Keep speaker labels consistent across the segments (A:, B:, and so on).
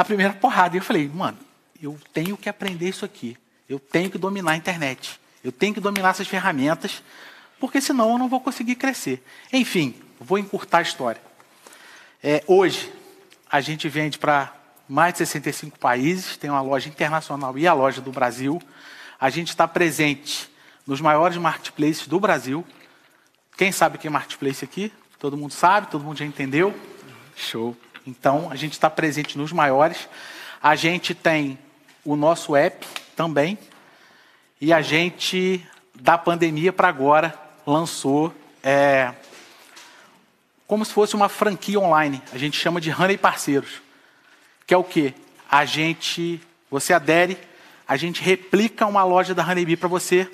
A: a primeira porrada. E eu falei, mano, eu tenho que aprender isso aqui. Eu tenho que dominar a internet. Eu tenho que dominar essas ferramentas, porque senão eu não vou conseguir crescer. Enfim, vou encurtar a história. É, hoje, a gente vende para mais de 65 países, tem uma loja internacional e a loja do Brasil. A gente está presente nos maiores marketplaces do Brasil. Quem sabe que é marketplace aqui? Todo mundo sabe? Todo mundo já entendeu? Show. Então, a gente está presente nos maiores. A gente tem o nosso app também. E a gente, da pandemia para agora, lançou é, como se fosse uma franquia online. A gente chama de Honey Parceiros. Que é o quê? A gente, você adere, a gente replica uma loja da Honeybee para você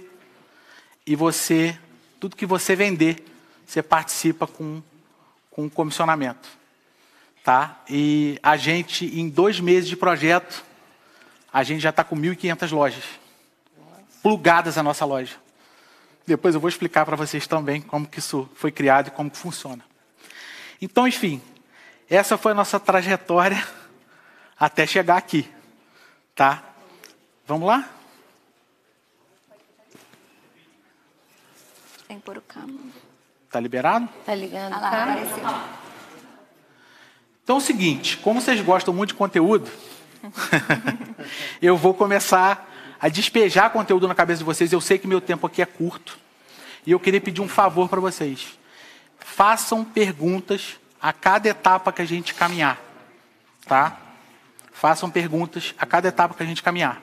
A: e você, tudo que você vender, você participa com, com um comissionamento. Tá? E a gente, em dois meses de projeto, a gente já está com 1.500 lojas plugadas à nossa loja. Depois eu vou explicar para vocês também como que isso foi criado e como que funciona. Então, enfim, essa foi a nossa trajetória até chegar aqui. Tá? Vamos lá?
B: Tem que pôr o câmbio.
A: Tá liberado?
B: Tá ligando?
C: Ah lá,
B: tá?
C: apareceu.
A: Então é o seguinte, como vocês gostam muito de conteúdo, eu vou começar a despejar conteúdo na cabeça de vocês. Eu sei que meu tempo aqui é curto. E eu queria pedir um favor para vocês. Façam perguntas a cada etapa que a gente caminhar. Tá? Façam perguntas a cada etapa que a gente caminhar.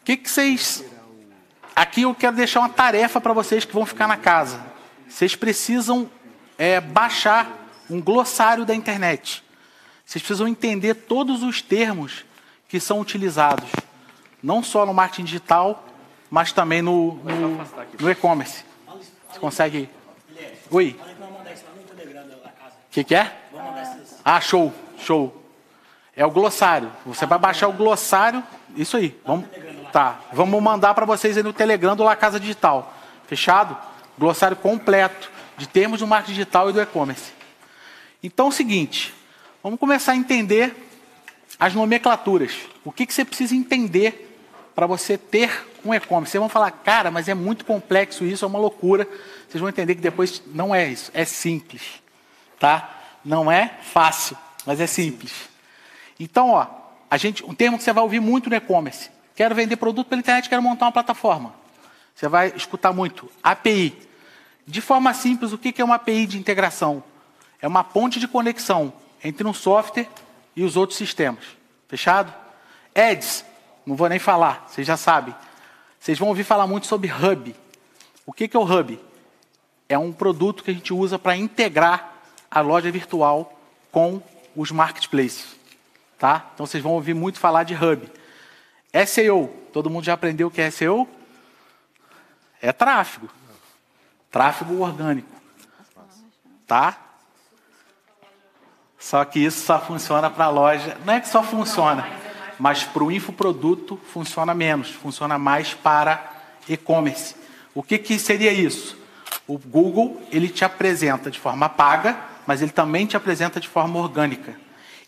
A: O que, que vocês. Aqui eu quero deixar uma tarefa para vocês que vão ficar na casa. Vocês precisam é, baixar um glossário da internet. Vocês precisam entender todos os termos que são utilizados, não só no marketing digital, mas também no, no, no e-commerce. Você consegue. Oi? O que, que é? Ah, show, show. É o glossário. Você vai baixar o glossário. Isso aí. Vamos, tá. Vamos mandar para vocês aí no Telegram do La Casa Digital. Fechado? Glossário completo de termos do marketing digital e do e-commerce. Então é o seguinte, vamos começar a entender as nomenclaturas. O que, que você precisa entender para você ter um e-commerce? Vocês vão falar, cara, mas é muito complexo isso, é uma loucura. Vocês vão entender que depois não é isso, é simples. Tá? Não é fácil, mas é simples. Então, ó, a gente, um termo que você vai ouvir muito no e-commerce. Quero vender produto pela internet, quero montar uma plataforma. Você vai escutar muito. API. De forma simples, o que é uma API de integração? É uma ponte de conexão entre um software e os outros sistemas. Fechado? Ads, não vou nem falar, vocês já sabem. Vocês vão ouvir falar muito sobre Hub. O que é o Hub? É um produto que a gente usa para integrar a loja virtual com os marketplaces. Tá? Então vocês vão ouvir muito falar de Hub. SEO, todo mundo já aprendeu o que é SEO? É tráfego. Tráfego orgânico. Tá? Só que isso só funciona para a loja. Não é que só funciona, mas para o infoproduto funciona menos, funciona mais para e-commerce. O que, que seria isso? O Google ele te apresenta de forma paga, mas ele também te apresenta de forma orgânica.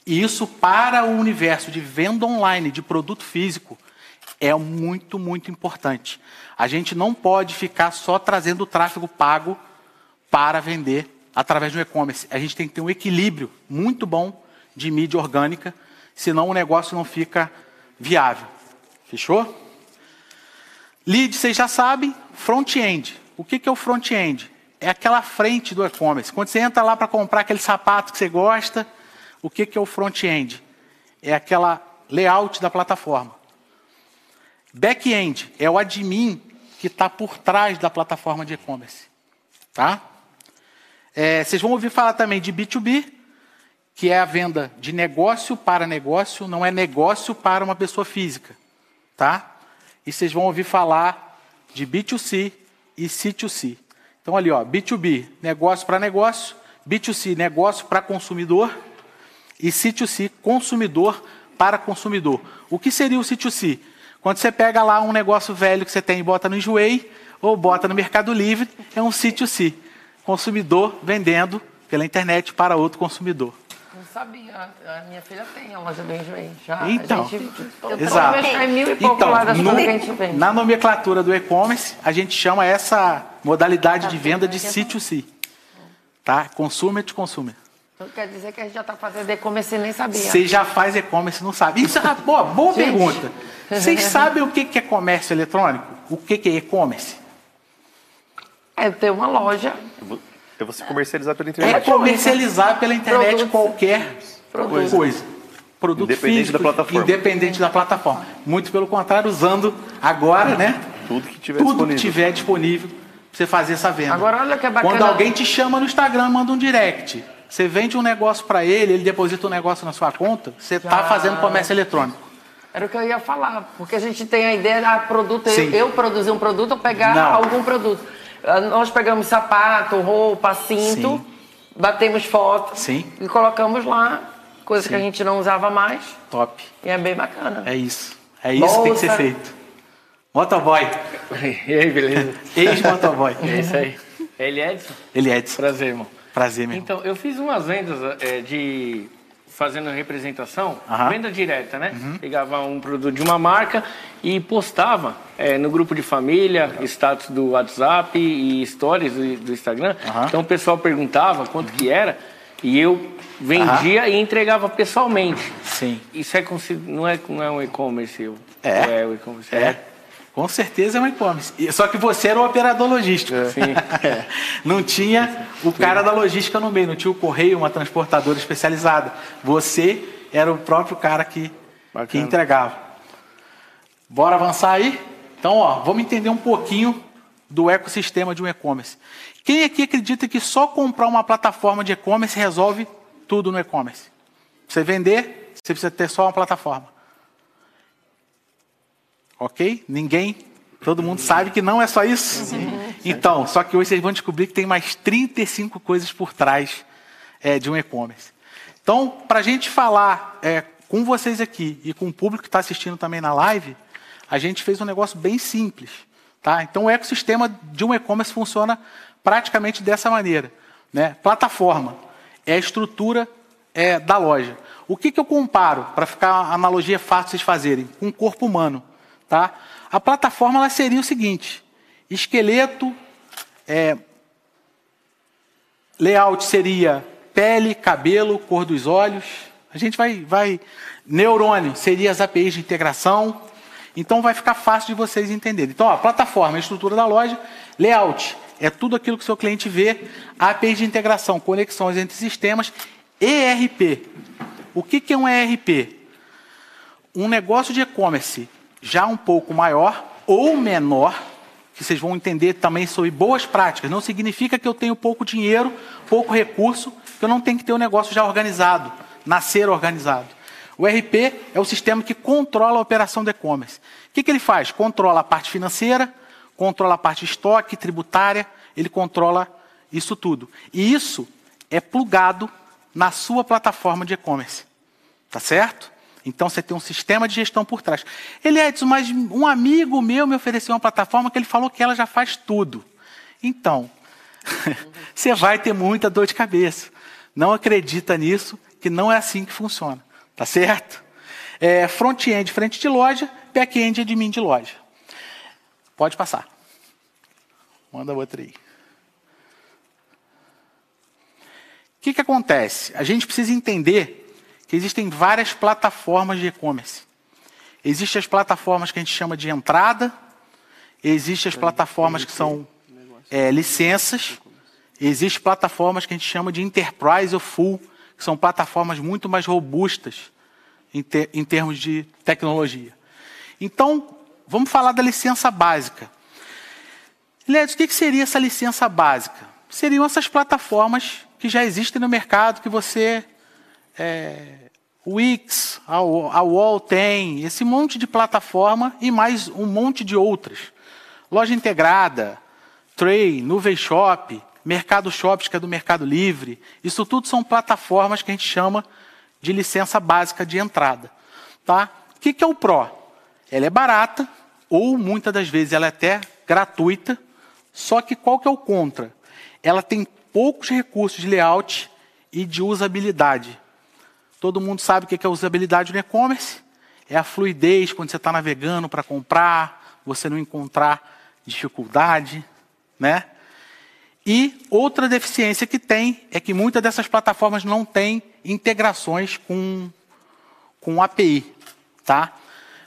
A: E isso para o universo de venda online, de produto físico, é muito, muito importante. A gente não pode ficar só trazendo o tráfego pago para vender através do e-commerce. A gente tem que ter um equilíbrio muito bom de mídia orgânica, senão o negócio não fica viável. Fechou? Lead, vocês já sabem, front-end. O que é o front-end? É aquela frente do e-commerce. Quando você entra lá para comprar aquele sapato que você gosta, o que é o front-end? É aquela layout da plataforma. Back-end é o admin que está por trás da plataforma de e-commerce. Tá? É, vocês vão ouvir falar também de B2B, que é a venda de negócio para negócio, não é negócio para uma pessoa física. Tá? E vocês vão ouvir falar de B2C e C2C. Então, ali, ó, B2B, negócio para negócio, B2C, negócio para consumidor, e C2C, consumidor para consumidor. O que seria o C2C? Quando você pega lá um negócio velho que você tem e bota no Enjoei, ou bota no Mercado Livre, é um C2C. Consumidor vendendo pela internet para outro consumidor.
B: sabia. A minha filha tem a loja do Enjoei. Já.
A: Então,
B: gente,
A: exato.
B: mil e pouco
A: Então,
B: lá das
A: no-
B: que a gente vende.
A: na nomenclatura do e-commerce, a gente chama essa modalidade de venda de C2C. Tá? Consumer to consumer.
B: Então quer dizer que a gente já está fazendo e-commerce e nem sabia.
A: Você já faz e-commerce e não sabe. Isso é uma boa, boa
B: Gente.
A: pergunta. Vocês sabem o que que é comércio eletrônico? O que que é e-commerce?
B: É ter uma loja.
C: É você comercializar pela
A: É
C: internet.
A: comercializar pela internet
B: Produtos.
A: qualquer
B: Produtos.
A: coisa. Produto
C: Independente
A: físico,
C: da plataforma.
A: Independente da plataforma. Muito pelo contrário, usando agora, né?
C: Tudo que tiver
A: Tudo
C: disponível.
A: que tiver disponível pra você fazer essa venda.
B: Agora, olha que bacana.
A: Quando alguém te chama no Instagram, manda um direct. Você vende um negócio para ele, ele deposita um negócio na sua conta, você está fazendo comércio eletrônico.
B: Era o que eu ia falar, porque a gente tem a ideia de produto, eu, eu produzir um produto ou pegar
A: Não.
B: algum produto. Ah, Nós pegamos sapato, roupa, cinto,
A: Sim.
B: batemos foto
A: Sim.
B: e colocamos lá coisas que a
A: Sim.
B: gente não usava mais
A: Top.
B: e é bem bacana.
A: É isso. É isso que tem que ser
B: Bolsa.
A: feito. Motoboy.
D: E aí, beleza?
A: Ex-motoboy.
D: É isso aí. Ele é Edson?
A: Ele é Edson.
D: Prazer, irmão.
A: Prazer, meu. irmão.
D: Então, eu fiz umas vendas é, de. Fazendo representação,
A: Aham.
D: venda direta, né? Pegava um produto de uma marca e postava é, no grupo de família, status do WhatsApp e stories do, do Instagram.
A: Aham.
D: Então o pessoal perguntava quanto que era e eu vendia e entregava pessoalmente.
A: Sim.
D: Isso é não, é, não é um e-commerce? eu-
A: É.
D: É o e-commerce.
A: É. Com certeza é um e-commerce. Só que você era o operador logístico.
D: Sim. É.
A: Não tinha o cara da logística no meio, não tinha o correio, uma transportadora especializada. Você era o próprio cara que, que entregava. Bora avançar aí? Então, ó, vamos entender um pouquinho do ecossistema de um e-commerce. Quem aqui acredita que só comprar uma plataforma de e-commerce resolve tudo no e-commerce? Pra você vender, você precisa ter só uma plataforma. Ok? Ninguém? Todo mundo sabe que não é só isso? Então, só que hoje vocês vão descobrir que tem mais 35 coisas por trás é, de um e-commerce. Então, para a gente falar é, com vocês aqui e com o público que está assistindo também na live, a gente fez um negócio bem simples. Tá? Então, o ecossistema de um e-commerce funciona praticamente dessa maneira. Né? Plataforma é a estrutura é, da loja. O que, que eu comparo, para ficar uma analogia fácil de vocês fazerem, com o corpo humano? Tá? A plataforma ela seria o seguinte: esqueleto, é, layout seria pele, cabelo, cor dos olhos. A gente vai, vai. Neurônio seria as APIs de integração. Então vai ficar fácil de vocês entenderem. Então, ó, plataforma, a estrutura da loja, layout é tudo aquilo que o seu cliente vê, APIs de integração, conexões entre sistemas, ERP. O que, que é um ERP? um negócio de e-commerce já um pouco maior ou menor, que vocês vão entender também sobre boas práticas, não significa que eu tenho pouco dinheiro, pouco recurso, que eu não tenho que ter o um negócio já organizado, nascer organizado. O RP é o sistema que controla a operação do e-commerce. O que, que ele faz? Controla a parte financeira, controla a parte estoque, tributária, ele controla isso tudo. E isso é plugado na sua plataforma de e-commerce. Tá certo? Então você tem um sistema de gestão por trás. Ele é mas um amigo meu me ofereceu uma plataforma que ele falou que ela já faz tudo. Então, você vai ter muita dor de cabeça. Não acredita nisso, que não é assim que funciona. Tá certo? É, Front-end, frente de loja, back-end, admin de loja. Pode passar. Manda outra aí. O que, que acontece? A gente precisa entender que existem várias plataformas de e-commerce. Existem as plataformas que a gente chama de entrada, existem as plataformas que são é, licenças, existem plataformas que a gente chama de enterprise ou full, que são plataformas muito mais robustas em, ter, em termos de tecnologia. Então, vamos falar da licença básica. Lédio, o que, que seria essa licença básica? Seriam essas plataformas que já existem no mercado, que você é, Wix, a, a Wall tem, esse monte de plataforma e mais um monte de outras. Loja integrada, Tray, Nuvem Shop, Mercado Shops, que é do Mercado Livre. Isso tudo são plataformas que a gente chama de licença básica de entrada. Tá? O que, que é o Pro? Ela é barata, ou muitas das vezes ela é até gratuita, só que qual que é o contra? Ela tem poucos recursos de layout e de usabilidade. Todo mundo sabe o que é usabilidade no e-commerce. É a fluidez quando você está navegando para comprar, você não encontrar dificuldade, né? E outra deficiência que tem é que muitas dessas plataformas não têm integrações com, com API, tá?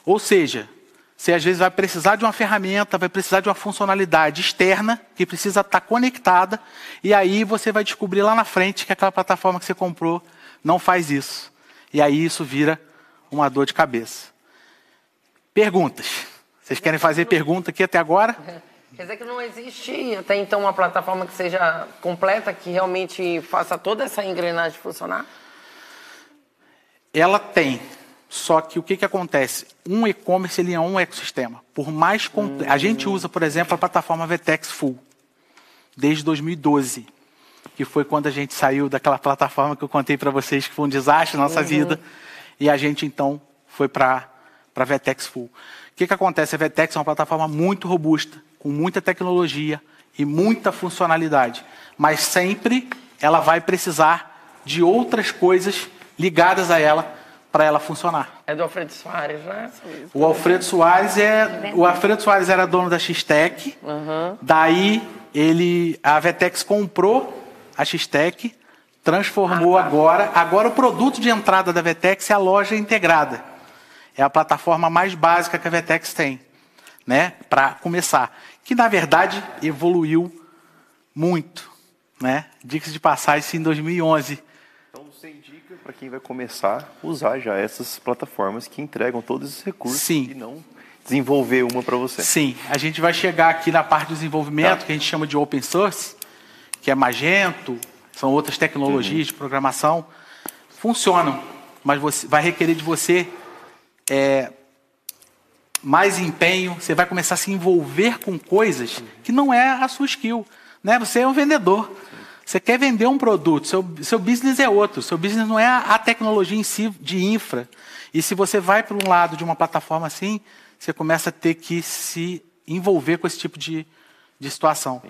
A: Ou seja, você às vezes vai precisar de uma ferramenta, vai precisar de uma funcionalidade externa que precisa estar conectada, e aí você vai descobrir lá na frente que aquela plataforma que você comprou não faz isso. E aí isso vira uma dor de cabeça. Perguntas. Vocês querem fazer pergunta aqui até agora?
B: Quer dizer que não existe até então uma plataforma que seja completa, que realmente faça toda essa engrenagem funcionar?
A: Ela tem. Só que o que, que acontece? Um e-commerce ele é um ecossistema. Por mais comple... A gente usa, por exemplo, a plataforma VTEX Full desde 2012, que foi quando a gente saiu daquela plataforma que eu contei para vocês que foi um desastre na nossa uhum. vida, e a gente então foi para para VTEX Full. O que, que acontece? A VTEX é uma plataforma muito robusta, com muita tecnologia e muita funcionalidade, mas sempre ela vai precisar de outras coisas ligadas a ela para ela funcionar.
B: É do Alfredo Soares, né?
A: O Alfredo Soares é o Alfredo Soares era dono da Xtec. Uhum. Daí ele a Vetex comprou a Xtec, transformou ah, tá. agora. Agora o produto de entrada da Vetex é a loja integrada. É a plataforma mais básica que a Vetex tem, né? Para começar, que na verdade evoluiu muito, né? Dica de passagem em 2011
C: para quem vai começar a usar já essas plataformas que entregam todos esses recursos
A: Sim.
C: e não desenvolver uma para você.
A: Sim, a gente vai chegar aqui na parte do desenvolvimento tá. que a gente chama de open source, que é Magento, são outras tecnologias uhum. de programação, funcionam, mas você, vai requerer de você é, mais empenho, você vai começar a se envolver com coisas uhum. que não é a sua skill. Né? Você é um vendedor. Você quer vender um produto, seu, seu business é outro. Seu business não é a, a tecnologia em si de infra. E se você vai para um lado de uma plataforma assim, você começa a ter que se envolver com esse tipo de, de situação.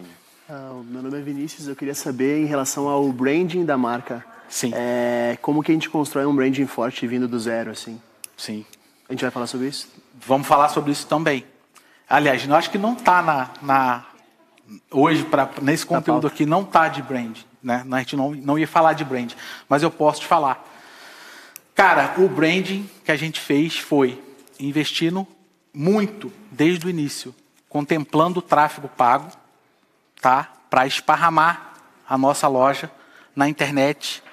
E: Ah, meu nome é Vinícius, eu queria saber em relação ao branding da marca.
A: Sim.
E: É, como que a gente constrói um branding forte vindo do zero, assim?
A: Sim.
E: A gente vai falar sobre isso?
A: Vamos falar sobre isso também. Aliás, eu acho que não está na, na, hoje, pra, nesse conteúdo aqui, não está de brand. Né? A gente não, não ia falar de brand, mas eu posso te falar. Cara, o branding que a gente fez foi investindo muito desde o início, contemplando o tráfego pago, tá? Para esparramar a nossa loja na internet.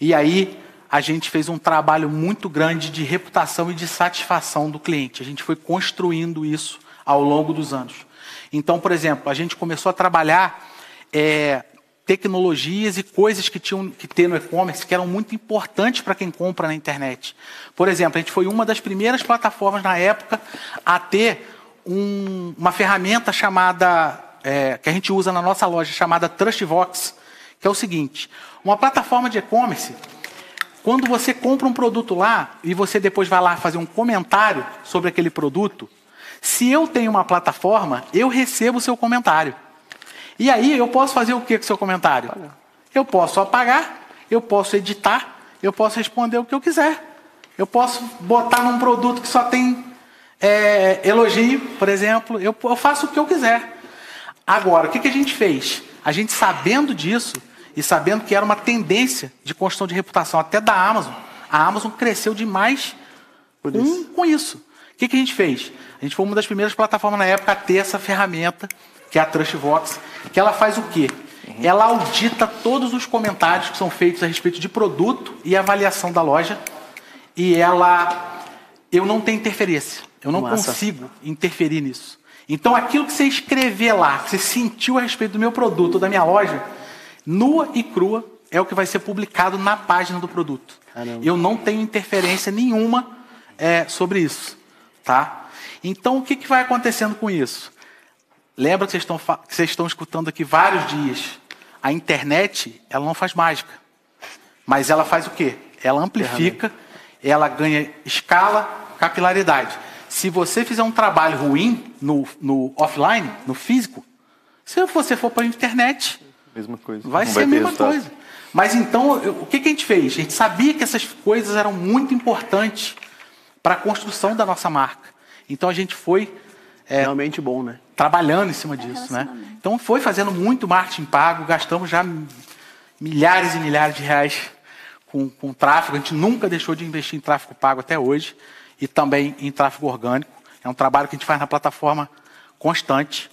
A: E aí a gente fez um trabalho muito grande de reputação e de satisfação do cliente. A gente foi construindo isso ao longo dos anos. Então, por exemplo, a gente começou a trabalhar é, tecnologias e coisas que tinham que ter no e-commerce que eram muito importantes para quem compra na internet. Por exemplo, a gente foi uma das primeiras plataformas na época a ter um, uma ferramenta chamada é, que a gente usa na nossa loja chamada Trustvox, que é o seguinte: uma plataforma de e-commerce. Quando você compra um produto lá e você depois vai lá fazer um comentário sobre aquele produto, se eu tenho uma plataforma, eu recebo o seu comentário. E aí eu posso fazer o que com o seu comentário? Eu posso apagar, eu posso editar, eu posso responder o que eu quiser. Eu posso botar num produto que só tem é, elogio, por exemplo. Eu, eu, faço o que eu quiser. Agora, o que, que a gente fez? A gente sabendo disso e sabendo que era uma tendência de construção de reputação até da Amazon, a Amazon cresceu demais com, com isso. O que, que a gente fez? A gente foi uma das primeiras plataformas na época a ter essa ferramenta, que é a Trustvox, que ela faz o quê? Uhum. Ela audita todos os comentários que são feitos a respeito de produto e avaliação da loja. E ela. Eu não tenho interferência. Eu não Massa. consigo interferir nisso. Então, aquilo que você escrever lá, que você sentiu a respeito do meu produto, da minha loja, nua e crua, é o que vai ser publicado na página do produto. Caramba. Eu não tenho interferência nenhuma é, sobre isso. Tá? Então, o que, que vai acontecendo com isso? Lembra que vocês, estão, que vocês estão escutando aqui vários dias. A internet, ela não faz mágica. Mas ela faz o quê? Ela amplifica, ela ganha escala, capilaridade. Se você fizer um trabalho ruim no, no offline, no físico, se você for para a internet,
C: mesma coisa.
A: vai não ser vai a mesma coisa. Mas então, eu, o que, que a gente fez? A gente sabia que essas coisas eram muito importantes para a construção da nossa marca. Então a gente foi
E: É realmente bom, né?
A: trabalhando em cima disso, né? Então foi fazendo muito marketing pago, gastamos já milhares e milhares de reais com, com tráfego. A gente nunca deixou de investir em tráfego pago até hoje e também em tráfego orgânico. É um trabalho que a gente faz na plataforma constante.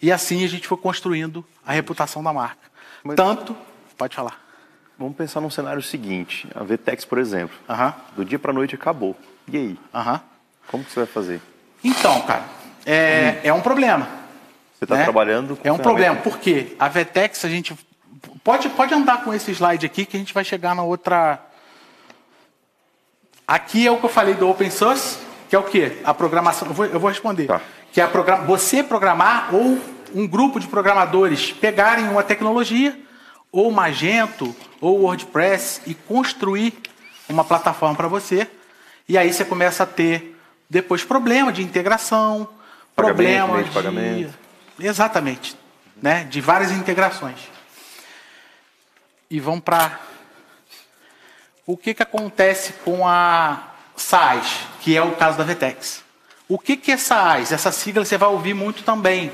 A: E assim a gente foi construindo a reputação da marca.
C: Mas-
A: Tanto, pode falar.
C: Vamos pensar num cenário seguinte. A VTEX, por exemplo, do dia para noite acabou. E aí? Como que você vai fazer?
A: Então, cara, é, é um problema.
C: Você está
A: né?
C: trabalhando com
A: É um problema, porque a Vetex, a gente. Pode, pode andar com esse slide aqui que a gente vai chegar na outra. Aqui é o que eu falei do open source, que é o quê? A programação. Eu vou, eu vou responder.
C: Tá.
A: Que é a progra- você programar ou um grupo de programadores pegarem uma tecnologia, ou Magento, ou WordPress, e construir uma plataforma para você. E aí você começa a ter depois problema de integração,
C: Pagamento,
A: problema
C: de pagamento.
A: Exatamente. Né? De várias integrações. E vamos para. O que, que acontece com a SaaS, que é o caso da Vetex? O que, que é SaaS? Essa sigla você vai ouvir muito também.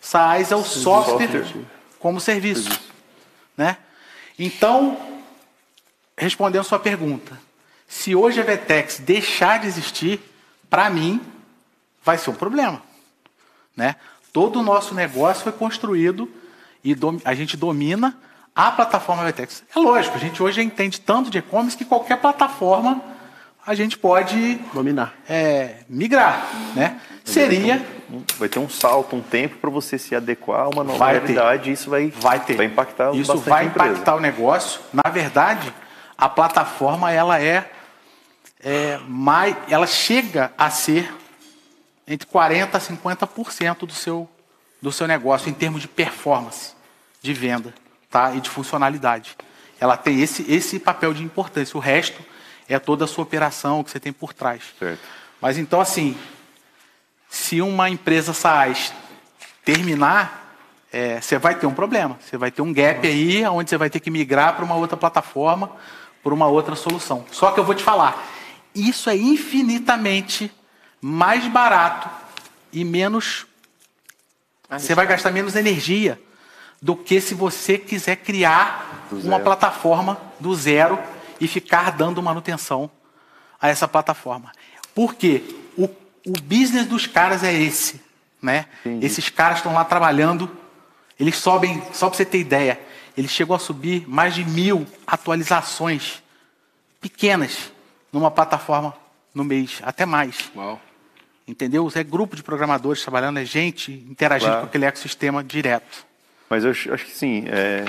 A: SaaS é o software,
C: software.
A: como serviço. Né? Então, respondendo sua pergunta, se hoje a Vetex deixar de existir, para mim, vai ser um problema. Né? Todo o nosso negócio foi construído e a gente domina a plataforma Vetex. É lógico, a gente hoje entende tanto de e-commerce que qualquer plataforma a gente pode
E: Dominar.
A: é, migrar. Né? Seria
C: Um- Vai ter um salto, um tempo para você se adequar a uma nova
A: Vai ter.
C: realidade e isso vai,
A: Vai ter.
C: vai impactar
A: Isso vai impactar o negócio. Na verdade, a plataforma ela é, é mais, ela chega a ser entre 40 a 50% do seu do seu negócio em termos de performance, de venda, tá? E de funcionalidade. Ela tem esse esse papel de importância. O resto é toda a sua operação que você tem por trás.
C: Certo.
A: Mas então assim, se uma empresa SaaS terminar, é, você vai ter um problema. Você vai ter um gap aí, onde você vai ter que migrar para uma outra plataforma, para uma outra solução. Só que eu vou te falar, isso é infinitamente mais barato e menos. Você vai gastar menos energia do que se você quiser criar uma plataforma do zero e ficar dando manutenção a essa plataforma. Por quê? O, o business dos caras é esse. Né?
C: Entendi.
A: Esses caras estão lá trabalhando, eles sobem, só para você ter ideia, eles chegou a subir mais de mil atualizações pequenas numa plataforma no mês, até mais.
D: Uau.
A: Entendeu? É grupo de programadores trabalhando, é gente interagindo
C: Claro.
A: com aquele ecossistema direto.
C: Mas eu acho que sim, é,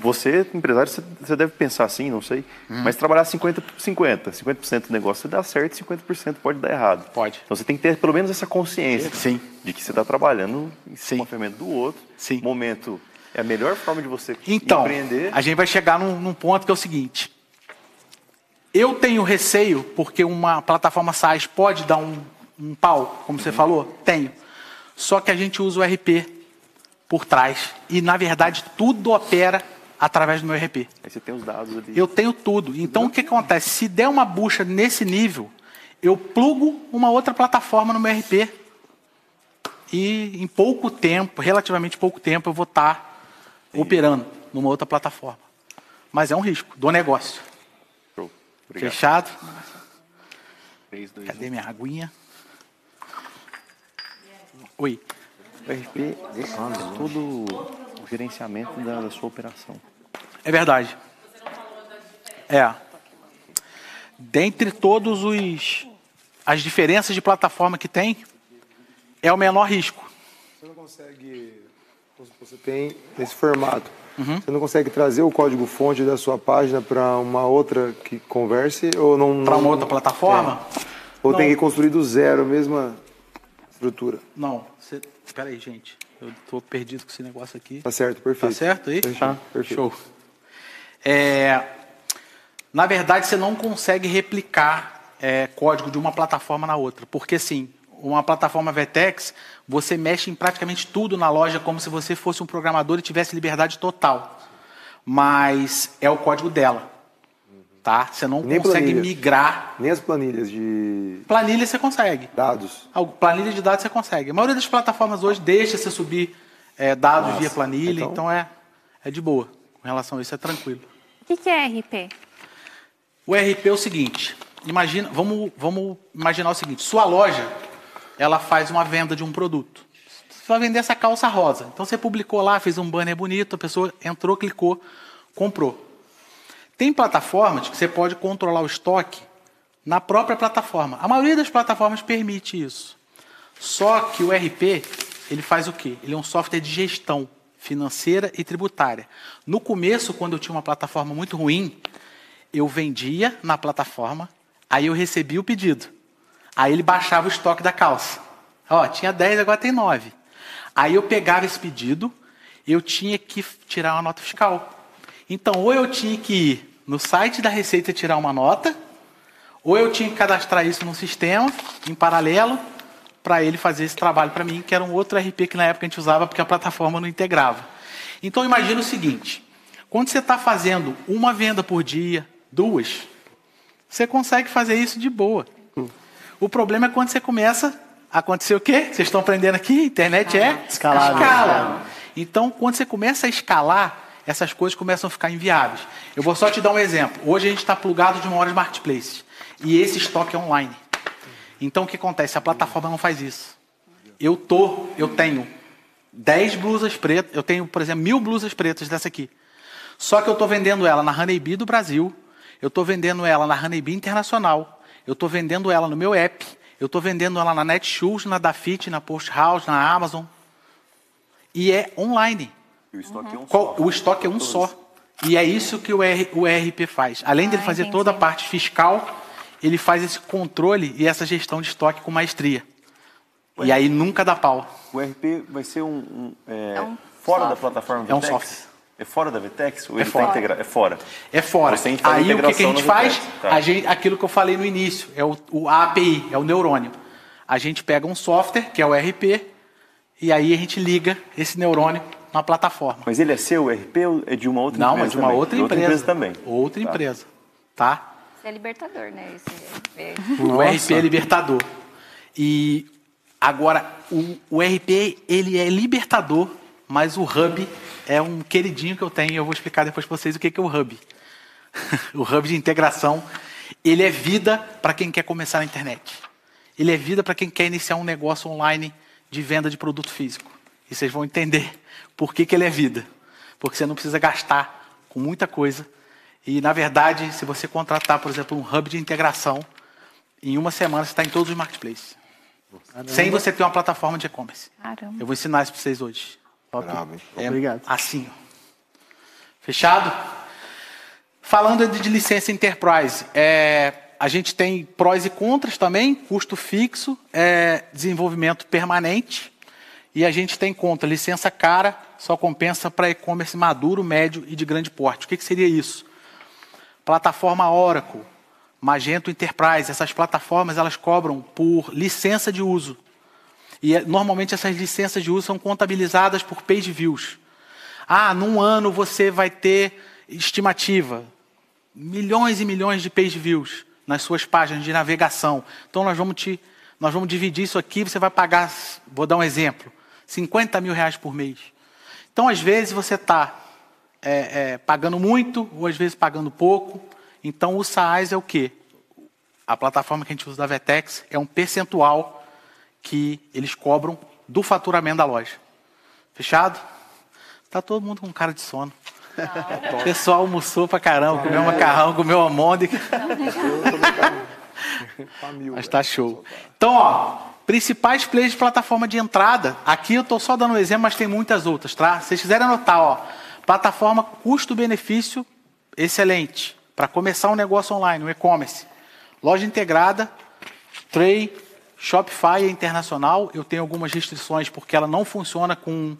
C: você, empresário, você, deve pensar assim, não sei,
A: Hum.
C: mas trabalhar 50 por 50, 50% do negócio dá certo, 50% pode dar errado.
A: Pode.
C: Então você tem que ter pelo menos essa consciência
A: Sim.
C: de que você está trabalhando em
A: Sim.
C: ferramenta do outro.
A: Sim.
C: Momento é a melhor forma de você
A: Então,
C: empreender.
A: a gente vai chegar num, num ponto que é o seguinte. Eu tenho receio, porque uma plataforma SaaS pode dar um, um pau, como você falou? Tenho. Só que a gente usa o RP por trás. E, na verdade, tudo opera através do meu RP.
C: Aí você tem os dados ali.
A: Eu tenho tudo. Então, o que acontece? Se der uma bucha nesse nível, eu plugo uma outra plataforma no meu RP. E em pouco tempo, relativamente pouco tempo, eu vou estar operando numa outra plataforma. Mas é um risco do negócio. Fechado?
D: 3, 2,
A: Cadê minha aguinha? Oi.
C: O RP faz todo o gerenciamento da, da sua operação.
A: É verdade. É. Dentre todos os as diferenças de plataforma que tem, é o menor risco.
F: Você não consegue, você tem nesse formato,
A: Uhum.
F: você não consegue trazer o código-fonte da sua página para uma outra que converse ou não?
A: Para uma outra plataforma?
F: Ou tem
A: Não.
F: que construir do zero a mesma estrutura?
A: Não. Você... Espera aí, gente. Eu estou perdido com esse negócio aqui.
F: Tá certo,
A: Tá
F: perfeito.
A: certo aí?
F: Fechou, perfeito.
A: Show. É, na verdade, você não consegue replicar é, código de uma plataforma na outra. Porque, assim, uma plataforma Vetex, você mexe em praticamente tudo na loja como se você fosse um programador e tivesse liberdade total. mas é o código dela. Tá? Você não
F: Nem
A: consegue
F: planilha.
A: migrar.
F: Nem as planilhas de
A: Planilha você consegue.
F: dados.
A: Planilha de dados você consegue. A maioria das plataformas hoje deixa você subir é, dados via planilha, então,
F: então-
A: é, é de boa. Com relação a isso, é tranquilo.
G: O que, que é RP?
A: O RP é o seguinte, imagina, vamos, vamos imaginar o seguinte, sua loja, ela faz uma venda de um produto. Você vai vender essa calça rosa. Então você publicou lá, fez um banner bonito, a pessoa entrou, clicou, comprou. Tem plataformas que você pode controlar o estoque na própria plataforma. A maioria das plataformas permite isso. Só que o RP, ele faz o quê? Ele é um software de gestão financeira e tributária. No começo, quando eu tinha uma plataforma muito ruim, eu vendia na plataforma, aí eu recebia o pedido. Aí ele baixava o estoque da calça. Ó, tinha 10, agora tem 9. Aí eu pegava esse pedido, eu tinha que tirar uma nota fiscal. Então, ou eu tinha que ir no site da Receita tirar uma nota, ou eu tinha que cadastrar isso no sistema, em paralelo, para ele fazer esse trabalho para mim, que era um outro RP que na época a gente usava porque a plataforma não integrava. Então imagina o seguinte: quando você está fazendo uma venda por dia, duas, você consegue fazer isso de boa. O problema é quando você começa a acontecer o quê? Vocês estão aprendendo aqui? Internet é
E: Escalável.
A: escala. Então, quando você começa a escalar, essas coisas começam a ficar inviáveis. Eu vou só te dar um exemplo. Hoje a gente está plugado de uma hora de marketplace. E esse estoque é online. Então o que acontece? A plataforma não faz isso. Eu tô, eu tenho 10 blusas pretas, eu tenho, por exemplo, mil blusas pretas dessa aqui. Só que eu estou vendendo ela na Honeybee do Brasil, eu estou vendendo ela na Honeybee Internacional, eu estou vendendo ela no meu app, eu estou vendendo ela na Netshoes, na Dafit, na Post House, na Amazon. E é online.
C: E o estoque é um
A: Qual-
C: só.
A: o estoque é um só. E é isso que o, R, o ERP faz. Além dele
G: Ah,
A: fazer
G: entendi.
A: toda a parte fiscal, ele faz esse controle e essa gestão de estoque com maestria. E aí nunca dá pau.
C: O RP vai ser um, um, é,
G: É um
C: fora da
G: software.
C: plataforma
A: É um software.
C: É fora da Vtex? Ou
A: É
C: ele
A: fora.
C: está integrado? É fora.
A: É fora.
C: Você
A: Aí o que, que a gente faz?
C: Tá.
A: A gente, aquilo que eu falei no início, é o, o API, é o neurônio. A gente pega um software, que é o RP, e aí a gente liga esse neurônio na plataforma.
C: Mas ele é seu, o RP, ou é de uma outra
A: Não,
C: empresa
A: é de uma
C: também?
A: outra
C: De
A: empresa.
C: também.
A: Outra
C: Tá.
A: empresa. Tá?
G: Isso é libertador, né? Esse.
A: O RP é libertador. E agora, o, o RP, ele é libertador, mas o Hub é um queridinho que eu tenho. e Eu vou explicar depois para vocês o que que é o Hub. o Hub de integração, ele é vida para quem quer começar na internet. Ele é vida para quem quer iniciar um negócio online de venda de produto físico. E vocês vão entender por que, que ele é vida. Porque você não precisa gastar com muita coisa. E, na verdade, se você contratar, por exemplo, um hub de integração, em uma semana você está em todos os marketplaces. Sem você ter uma plataforma de e-commerce.
G: Caramba.
A: Eu vou ensinar isso para vocês hoje.
F: Bravo?
A: É
E: Obrigado.
A: assim. ó. Fechado? Falando de licença enterprise, é, a gente tem prós e contras também, custo fixo, é, desenvolvimento permanente. E a gente tem contra, licença cara, só compensa para e-commerce maduro, médio e de grande porte. O que, que seria isso? Plataforma Oracle, Magento Enterprise, essas plataformas elas cobram por licença de uso. E é- normalmente essas licenças de uso são contabilizadas por page views. Ah, num ano você vai ter estimativa, milhões e milhões de page views nas suas páginas de navegação. Então nós vamos te, nós vamos dividir isso aqui, você vai pagar, vou dar um exemplo, 50 mil reais por mês. Então às vezes você está pagando muito, ou às vezes pagando pouco. Então o SaaS é o quê? A plataforma que a gente usa da Vetex é um percentual que eles cobram do faturamento da loja. Fechado? Tá todo mundo com cara de sono. O pessoal almoçou pra caramba, comeu macarrão, comeu almôndega. Mas tá show. Então, ó, principais players de plataforma de entrada. Aqui eu tô só dando um exemplo, mas tem muitas outras, tá? Se vocês quiserem anotar, ó, plataforma custo-benefício excelente para começar um negócio online, um e-commerce. Loja integrada, Tray, Shopify é internacional. Eu tenho algumas restrições porque ela não funciona com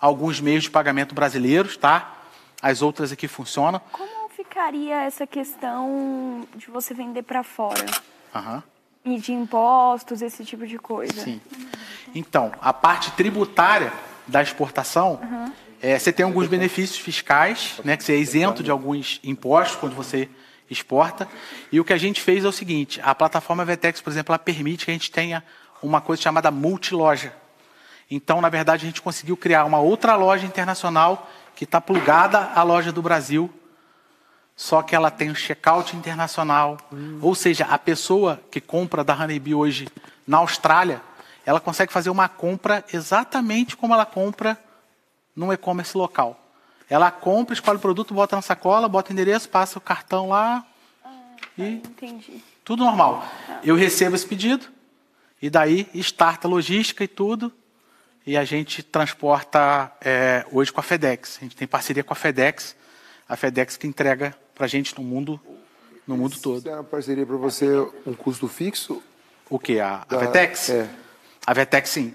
A: alguns meios de pagamento brasileiros, tá? As outras aqui funcionam.
H: Como ficaria essa questão de você vender para fora?
A: Aham.
H: E de impostos, esse tipo de coisa?
A: Sim. Então, a parte tributária da exportação, é, você tem alguns benefícios fiscais, né, que você é isento de alguns impostos quando você exporta. E o que a gente fez é o seguinte: a plataforma Vetex, por exemplo, ela permite que a gente tenha uma coisa chamada multiloja. Então, na verdade, a gente conseguiu criar uma outra loja internacional que está plugada à loja do Brasil, só que ela tem o checkout internacional. Ou seja, a pessoa que compra da Honeybee hoje na Austrália, ela consegue fazer uma compra exatamente como ela compra num e-commerce local. Ela compra, escolhe o produto, bota na sacola, bota o endereço, passa o cartão lá e
H: Entendi.
A: tudo normal. Eu recebo esse pedido e daí starta a logística e tudo. E a gente transporta é, hoje com a FedEx. A gente tem parceria com a FedEx. A FedEx que entrega para a gente no mundo, no mundo todo.
F: Se é uma parceria para você, um custo fixo?
A: O que? A, a
F: Da-
A: Vetex?
F: é.
A: A Vetex sim.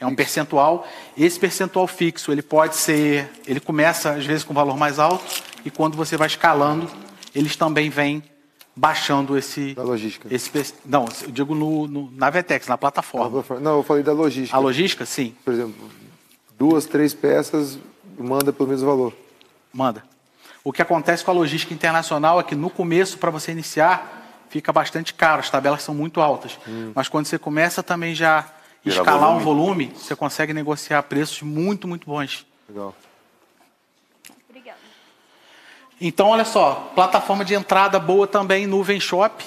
A: É um percentual. Esse percentual fixo, ele pode ser. Ele começa, às vezes, com um valor mais alto, e quando você vai escalando, eles também vêm baixando esse.
F: Da logística.
A: esse não, eu digo no, no- na Vetex, na plataforma.
F: Não, eu falei da logística.
A: A logística, sim.
F: Por exemplo, duas, três peças, manda pelo mesmo valor.
A: Manda. O que acontece com a logística internacional é que no começo, para você iniciar, fica bastante caro, as tabelas são muito altas. Mas quando você começa também já
C: Virar
A: escalar um
C: volume.
A: volume, você consegue negociar preços muito, muito bons.
F: Legal.
H: Obrigada.
A: Então, olha só, plataforma de entrada boa também, Nuvem Shop,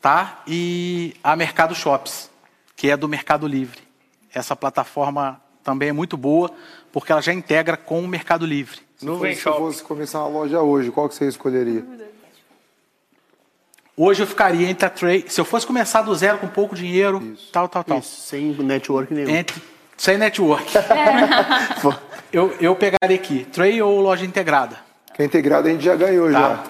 A: tá? E a Mercado Shops, que é do Mercado Livre. Essa plataforma também é muito boa, porque ela já integra com o Mercado Livre.
F: Se
D: Nuvem
F: fosse, se fosse começar uma loja hoje, qual que você escolheria?
A: Hoje eu ficaria entre a Trade. Se eu fosse começar do zero com pouco dinheiro, tal, tal, tal.
E: Isso, sem network nenhum.
A: Entre, sem network. eu, eu pegaria aqui, Tray ou loja integrada?
F: Que a integrada a gente já ganhou
A: Tá?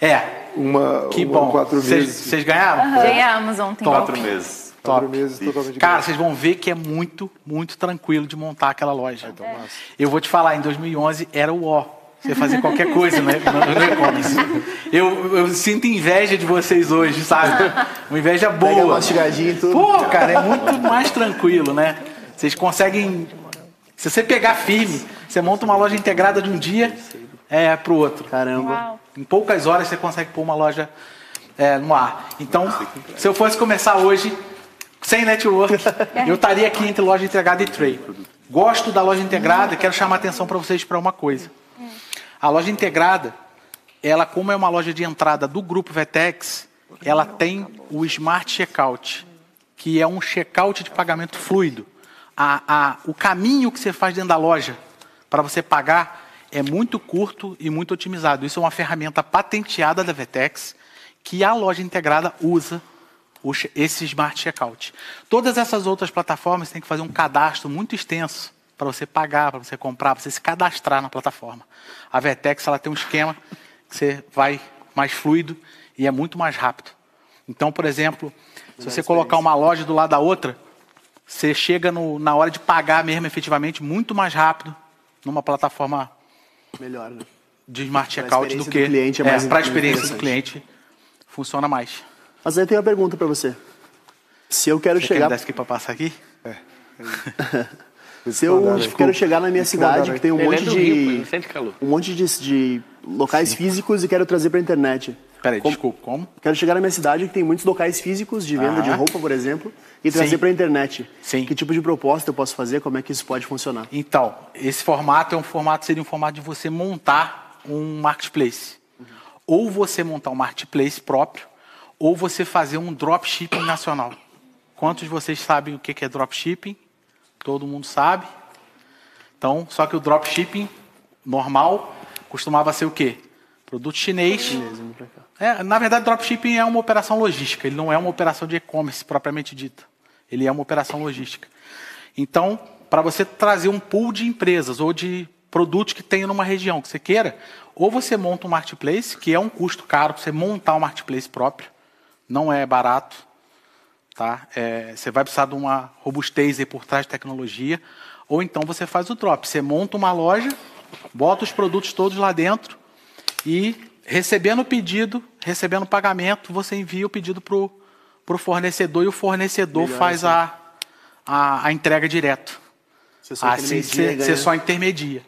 F: já.
A: É,
F: Uma,
A: que
F: uma
A: bom.
F: quatro
A: Vocês
F: meses.
A: vocês ganharam?
G: Ganhamos ontem.
A: Top.
C: Quatro meses.
A: Top.
F: totalmente
A: Cara,
F: grátis.
A: vocês vão ver que é muito, muito tranquilo de montar aquela loja.
F: Então, massa.
A: Eu vou te falar, em 2011 era o ó. Você fazer qualquer coisa né, no, e-commerce. Eu, eu sinto inveja de vocês hoje, sabe? Uma inveja
E: Pega
A: boa.
E: mastigadinho e tudo.
A: Pô, cara, é muito mais tranquilo, né? Vocês conseguem. Se você pegar firme, você monta uma loja integrada de um dia é, para o outro.
E: Caramba.
H: Uau.
A: Em poucas horas você consegue pôr uma loja é, no ar. Então, se eu fosse começar hoje, sem network, eu estaria aqui entre loja integrada e trade. Gosto da loja integrada, quero chamar a atenção para vocês para uma coisa. A loja integrada, ela como é uma loja de entrada do grupo Vetex, ela tem o Smart Checkout, que é um checkout de pagamento fluido. A, a, o caminho que você faz dentro da loja para você pagar é muito curto e muito otimizado. Isso é uma ferramenta patenteada da Vetex que a loja integrada usa esse Smart Checkout. Todas essas outras plataformas têm que fazer um cadastro muito extenso para você pagar, para você comprar, para você se cadastrar na plataforma. A Vetex ela tem um esquema que você vai mais fluido e é muito mais rápido. Então, por exemplo, se você colocar uma loja do lado da outra, você chega no- na hora de pagar mesmo efetivamente muito mais rápido numa plataforma
E: Melhor, né?
A: de Smart Checkout do que
E: é mais
A: para a experiência do cliente funciona mais.
E: Mas aí eu tenho uma pergunta pra você. Se eu quero
A: Você quer me
E: chegar.
A: dar isso aqui para passar aqui?
E: Se eu
F: Mandar,
E: tipo,
F: né?
E: quero chegar na minha cidade,
F: mandar,
E: que tem um
D: Ele é
E: monte
D: Rio,
E: de.
D: calor.
E: Um monte de, de locais físicos e quero trazer pra internet.
A: Peraí,
E: Como-
A: desculpa, como?
E: Quero chegar na minha cidade que tem muitos locais físicos de venda
A: Ah.
E: de roupa, por exemplo, e trazer
A: Sim.
E: pra internet.
A: Sim.
E: Que tipo de proposta eu posso fazer? Como é que isso pode funcionar?
A: Então, esse formato é um formato, seria um formato de você montar um marketplace. Ou você montar um marketplace próprio, ou você fazer um dropshipping nacional. Quantos de vocês sabem o que é dropshipping? Todo mundo sabe. Então, só que o dropshipping normal costumava ser o quê? Produto chinês. É, na verdade, dropshipping é uma operação logística, ele não é uma operação de e-commerce propriamente dita. Ele é uma operação logística. Então, para você trazer um pool de empresas ou de produtos que tenha numa região que você queira, ou você monta um marketplace, que é um custo caro para você montar um marketplace próprio, não é barato, tá? É, você vai precisar de uma robustez aí por trás de tecnologia, ou então você faz o drop, você monta uma loja, bota os produtos todos lá dentro e recebendo o pedido, recebendo o pagamento, você envia o pedido para o fornecedor e o fornecedor faz a, a, a entrega direto.
E: Você só
A: Assim você você só intermedia.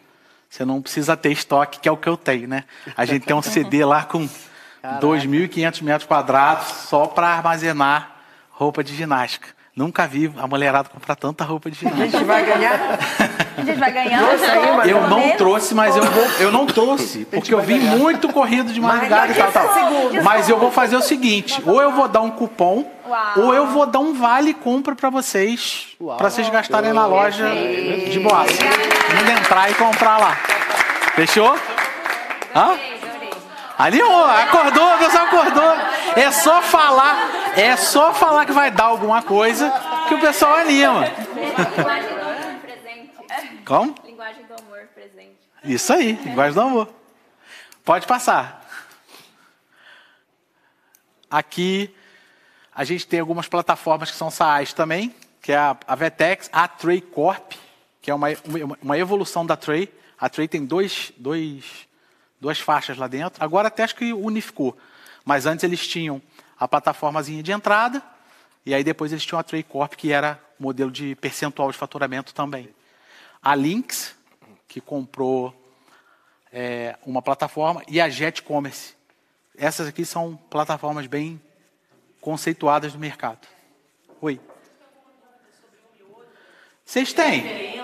A: Você não precisa ter estoque, que é o que eu tenho, né? A gente tem um CD lá com 2.500 metros quadrados só para armazenar roupa de ginástica. Nunca vi a mulherada comprar tanta roupa de
B: A
A: ginástica.
B: gente vai ganhar.
H: A gente vai.
B: Trouxe aí,
A: Eu não
B: menos-
A: trouxe, mas eu vou. Eu não trouxe, porque eu vi muito corrido de madrugada e tal, tal. Mas eu vou fazer o seguinte: ou eu vou dar um cupom, ou eu vou dar um vale compra pra vocês, pra vocês gastarem na loja de boassa. Quando entrar e comprar lá. Fechou? Hã? Animou, acordou, o pessoal acordou. É só falar, é só falar que vai dar alguma coisa que o pessoal anima.
G: Linguagem do amor presente.
A: Como?
G: Linguagem do amor presente.
A: Isso aí, linguagem do amor. Pode passar. Aqui a gente tem algumas plataformas que são SaaS também, que é a, a Vetex, a Tray Corp, que é uma, uma, uma evolução da Tray. A Tray tem dois, dois, duas faixas lá dentro. Agora até acho que unificou. Mas antes eles tinham a plataformazinha de entrada, e aí depois eles tinham a Tray Corp, que era modelo de percentual de faturamento também. A Lynx, que comprou é, uma plataforma, e a Jet Commerce. Essas aqui são plataformas bem conceituadas do mercado. Oi. Vocês têm?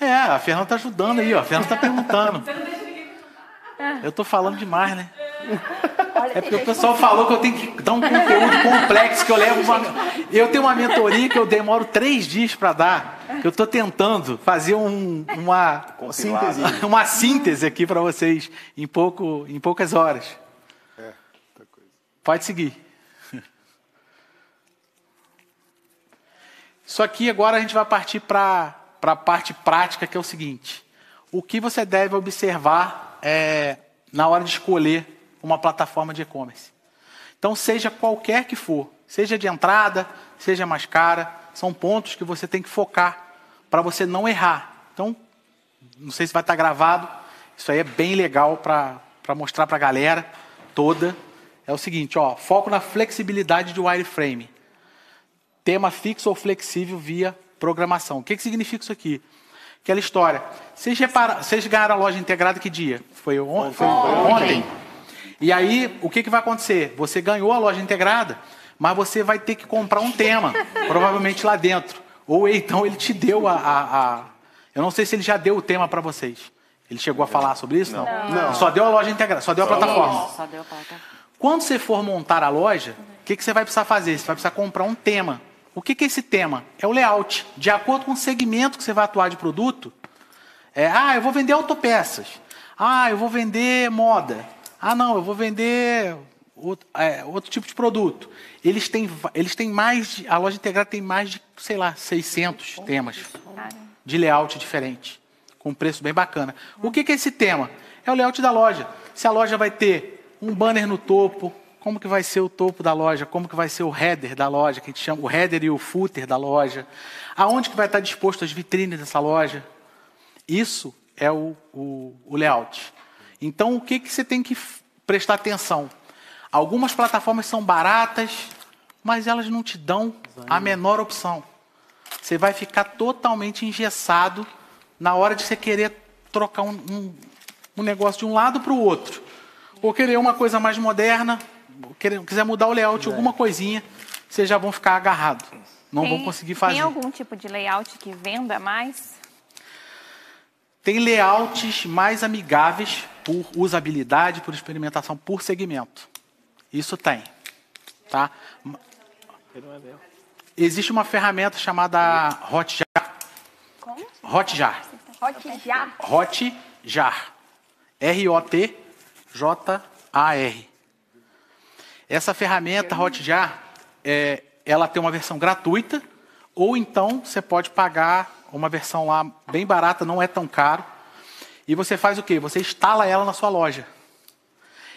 A: É, a Fernanda está ajudando aí, ó. A Fernanda está perguntando. Eu estou falando demais, né? É porque o pessoal falou que eu tenho que dar um conteúdo complexo, que eu levo uma... Eu tenho uma mentoria que eu demoro três dias para dar. Que eu estou tentando fazer um- uma,
E: Síntese.
A: uma síntese aqui para vocês em, pouco, em poucas horas. Pode seguir. Isso aqui agora a gente vai partir para a parte prática, que é o seguinte: o que você deve observar é, na hora de escolher uma plataforma de e-commerce. Então, seja qualquer que for, seja de entrada, seja mais cara, são pontos que você tem que focar para você não errar. Então, não sei se vai estar gravado, isso aí é bem legal para mostrar para a galera toda. É o seguinte, ó, foco na flexibilidade de wireframe. Tema fixo ou flexível via programação. O que, que significa isso aqui? Aquela história. Vocês, repara, vocês ganharam a loja integrada que dia? Foi, on, foi ontem. E aí, o que, que vai acontecer? Você ganhou a loja integrada, mas você vai ter que comprar um tema, provavelmente lá dentro. Ou então ele te deu a. a- a- Eu não sei se ele já deu o tema para vocês. Ele chegou a falar sobre isso? Não.
E: Não.
A: Só deu a loja integrada, só deu a plataforma.
G: Só deu plataforma.
A: Quando você for montar a loja, o que, que você vai precisar fazer? Você vai precisar comprar um tema. O que, que é esse tema? É o layout. De acordo com o segmento que você vai atuar de produto. É, ah, eu vou vender autopeças. Ah, eu vou vender moda. Ah, não, eu vou vender outro, é, outro tipo de produto. Eles têm, eles têm mais, de, a loja integrada tem mais de, sei lá, 600 temas de layout diferente, com preço bem bacana. O que, que é esse tema? É o layout da loja. Se a loja vai ter um banner no topo, como que vai ser o topo da loja, como que vai ser o header da loja, que a gente chama o header e o footer da loja, aonde que vai estar disposto as vitrines dessa loja. Isso é o, o, o layout. Então, o que, que você tem que prestar atenção? Algumas plataformas são baratas, mas elas não te dão a menor opção. Você vai ficar totalmente engessado na hora de você querer trocar um, um, um negócio de um lado para o outro. Ou querer uma coisa mais moderna, quiser mudar o layout, alguma coisinha, vocês já vão ficar agarrados. Não vão conseguir fazer.
G: Tem algum tipo de layout que venda mais?
A: Tem layouts mais amigáveis por usabilidade, por experimentação, por segmento. Isso tem. Tá? Existe uma ferramenta chamada Hotjar. Hotjar.
H: Hotjar.
A: Hotjar. R-O-T-J-A-R. Essa ferramenta Hotjar, é, ela tem uma versão gratuita, ou então você pode pagar uma versão lá bem barata, não é tão caro. E você faz o quê? Você instala ela na sua loja.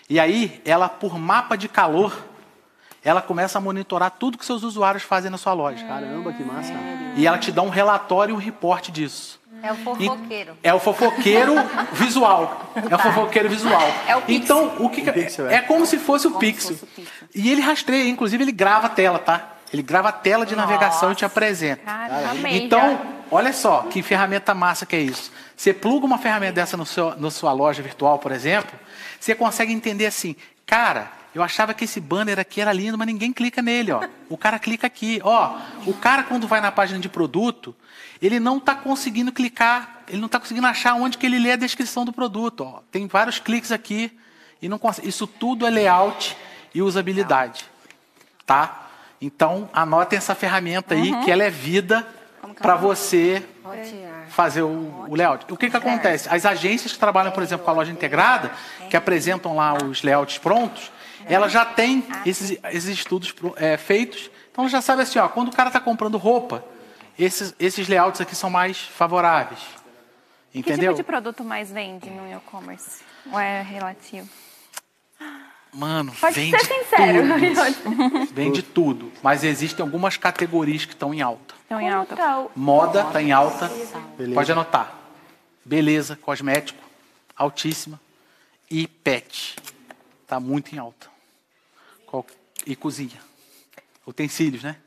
A: E aí, ela, por mapa de calor, ela começa a monitorar tudo que seus usuários fazem na sua loja.
E: Caramba, que massa.
A: E ela te dá um relatório e um reporte disso.
I: É o fofoqueiro.
A: É o fofoqueiro visual. É o fofoqueiro visual.
G: É o Pixel.
A: Então, o que que-
E: Pixel,
A: é.
E: é.
A: como se fosse o
G: Como se
A: Pixel.
G: fosse o Pixel.
A: E ele rastreia, inclusive ele grava a tela, tá? Ele grava a tela de navegação e te apresenta.
G: Cara, amei
A: Então, olha só que ferramenta massa que é isso. Você pluga uma ferramenta dessa no seu, na sua loja virtual, por exemplo, você consegue entender assim, cara, eu achava que esse banner aqui era lindo, mas ninguém clica nele, ó. O cara clica aqui, ó. O cara quando vai na página de produto, ele não está conseguindo clicar, ele não está conseguindo achar onde que ele lê a descrição do produto, ó. Tem vários cliques aqui e não consegue. Isso tudo é layout e usabilidade, tá? Então anotem essa ferramenta aí que ela é vida para você fazer o, o layout. O que, que acontece? As agências que trabalham, por exemplo, com a loja integrada, que apresentam lá os layouts prontos, ela já tem esses, esses estudos é, feitos. Então ela já sabe assim, ó, quando o cara está comprando roupa, esses, esses layouts aqui são mais favoráveis.
G: Que
A: Entendeu?
G: tipo de produto mais vende no e-commerce? Ou é relativo?
A: Mano,
G: Pode
A: vende
G: ser sincero.
A: tudo. Vende tudo. Mas existem algumas categorias que estão em alta.
G: Estão em alta.
H: tá o-
A: Moda está em alta. Pode anotar. Beleza, cosmético, altíssima. E pet. Está muito em alta. E cozinha. Utensílios, né?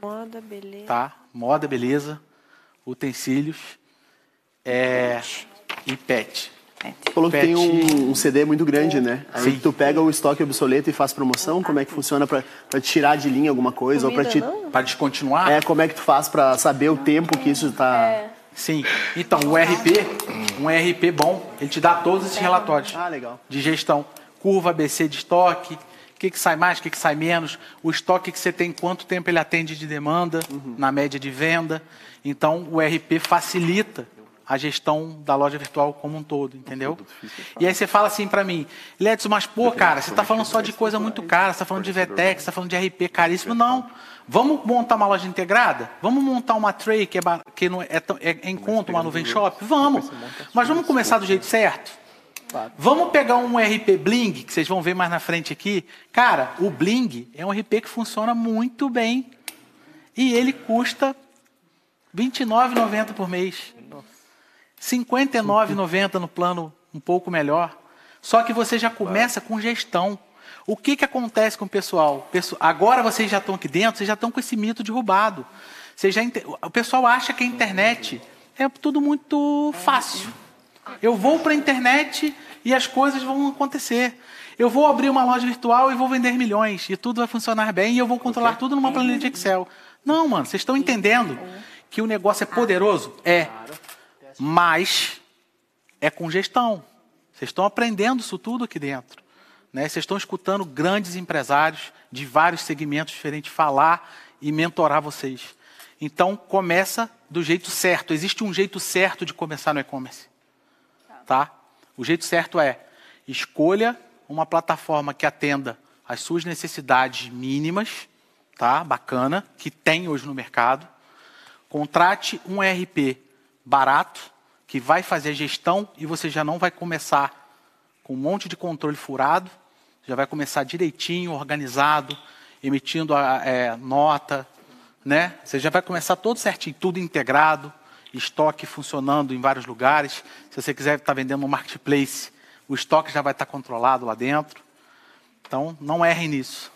I: Moda, beleza.
A: Tá? Moda, beleza. Utensílios. É... E pet.
E: Tu falou que tem um, um CD muito grande, né? Aí
A: Sim.
E: tu pega o estoque obsoleto e faz promoção, como é que funciona pra, pra tirar de linha alguma coisa? ou pra
I: Comida
E: te...
I: não?
A: Para descontinuar?
E: É, como é que tu faz pra saber o tempo que isso tá...
A: Sim. Então, o RP, um RP bom, ele te dá todos esses relatórios.
E: Ah, legal.
A: de gestão. Curva ABC de estoque, que, que sai mais, o que, que sai menos, o estoque que você tem, quanto tempo ele atende de demanda, na média de venda. Então, o RP facilita a gestão da loja virtual como um todo, entendeu? E aí você fala assim para mim, Ledson, mas pô, cara, você está falando só de coisa muito cara, você está falando de VTEX, você está falando de RP caríssimo. Não. Vamos montar uma loja integrada? Vamos montar uma tray que é, que não é, tão- é em conta, uma nuvem shop? Vamos. Mas vamos começar do jeito certo? Vamos pegar um RP Bling, que vocês vão ver mais na frente aqui. Cara, o Bling é um RP que funciona muito bem. E ele custa R$ 29,90 por mês. R$ 59,90 no plano um pouco melhor. Só que você já começa com gestão. O que, que acontece com o pessoal? Pesso- Agora vocês já estão aqui dentro, vocês já estão com esse mito derrubado. Vocês já O pessoal acha que a internet é tudo muito fácil. Eu vou para a internet e as coisas vão acontecer. Eu vou abrir uma loja virtual e vou vender milhões e tudo vai funcionar bem e eu vou controlar tudo numa planilha de Excel. Não, mano, vocês estão entendendo que o negócio é poderoso? É. Mas é com gestão. Vocês estão aprendendo isso tudo aqui dentro. Né? Vocês estão escutando grandes empresários de vários segmentos diferentes falar e mentorar vocês. Então, começa do jeito certo. Existe um jeito certo de começar no e-commerce. Tá? O jeito certo é escolha uma plataforma que atenda às suas necessidades mínimas, tá? Bacana, que tem hoje no mercado. Contrate um RP barato que vai fazer a gestão e você já não vai começar com um monte de controle furado, já vai começar direitinho, organizado, emitindo a é, nota, né? Você já vai começar todo certinho, tudo integrado, estoque funcionando em vários lugares. Se você quiser estar vendendo no marketplace, o estoque já vai estar controlado lá dentro. Então, não errem nisso.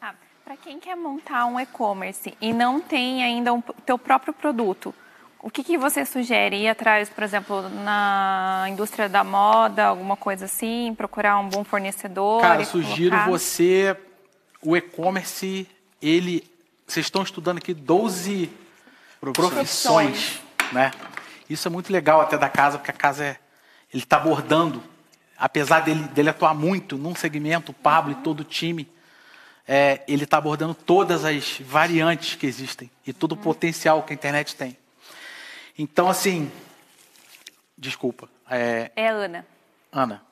G: Ah, Para quem quer montar um e-commerce e não tem ainda o teu próprio produto, o que, que você sugere? Ir atrás, por exemplo, na indústria da moda, alguma coisa assim, procurar um bom fornecedor?
A: Cara,
G: e
A: sugiro
G: colocar?
A: você. O e-commerce, ele. Vocês estão estudando aqui 12 profissões, né? Isso é muito legal até da casa, porque a casa é. Ele está abordando, apesar dele, dele atuar muito num segmento, o Pablo e todo o time, é, ele está abordando todas as variantes que existem e todo o potencial que a internet tem. Então, assim. Desculpa. É,
G: É Ana.
A: Ana.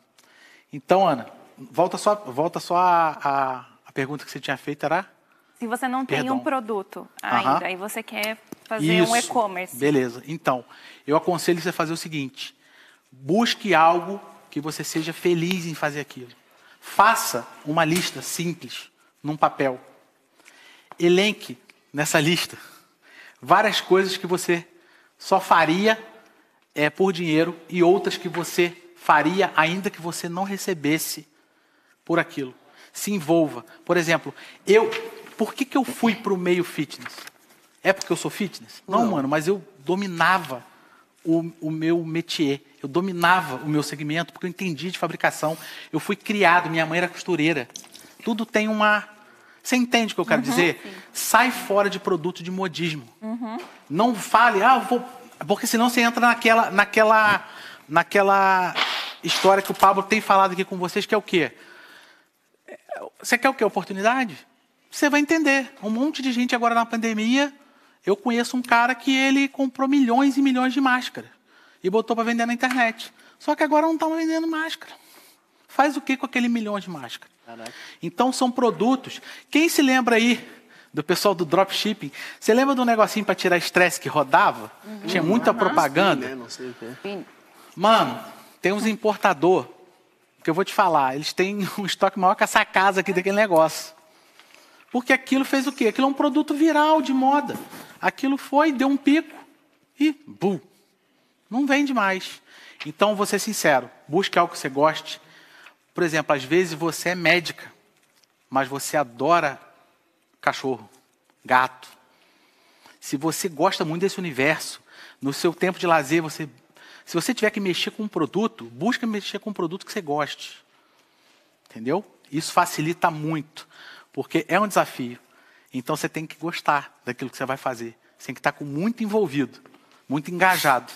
A: Então, Ana, volta só, volta só a, a, a pergunta que você tinha feito, era?
G: Se você não tem
A: Perdão.
G: um produto ainda e você quer fazer um
A: Isso.
G: e-commerce,
A: Beleza. Então, eu aconselho você a fazer o seguinte: busque algo que você seja feliz em fazer aquilo. Faça uma lista simples num papel. Elenque nessa lista várias coisas que você só faria é, por dinheiro e outras que você faria ainda que você não recebesse por aquilo. Se envolva. Por exemplo, eu, por que, que eu fui para o meio fitness? É porque eu sou fitness? Não,
E: Não.
A: mano, mas eu dominava o, o meu métier. Eu dominava o meu segmento porque eu entendi de fabricação. Eu fui criado, minha mãe era costureira. Tudo tem uma. Você entende o que eu quero dizer? Sai fora de produto de modismo. Não fale, ah, eu vou. Porque senão você entra naquela, naquela, naquela história que o Pablo tem falado aqui com vocês, que é o quê? Você quer o quê? Oportunidade? Você vai entender. Um monte de gente agora na pandemia. Eu conheço um cara que ele comprou milhões e milhões de máscaras e botou para vender na internet. Só que agora não está vendendo máscara. Faz o que com aquele milhão de máscaras? Então são produtos. Quem se lembra aí do pessoal do dropshipping? Você lembra do negocinho para tirar estresse que rodava? Tinha muita propaganda.
E: Né? Não sei o quê.
A: Mano, tem uns importador que eu vou te falar, eles têm um estoque maior que essa casa aqui daquele negócio. Porque aquilo fez o quê? Aquilo é um produto viral de moda. Aquilo foi, deu um pico e bum, não vende mais. Então, vou ser sincero, busque algo que você goste. Por exemplo, às vezes você é médica, mas você adora cachorro, gato. Se você gosta muito desse universo, no seu tempo de lazer, você, se você tiver que mexer com um produto, busca mexer com um produto que você goste. Entendeu? Isso facilita muito, porque é um desafio. Então você tem que gostar daquilo que você vai fazer. Você tem que estar com muito envolvido, muito engajado.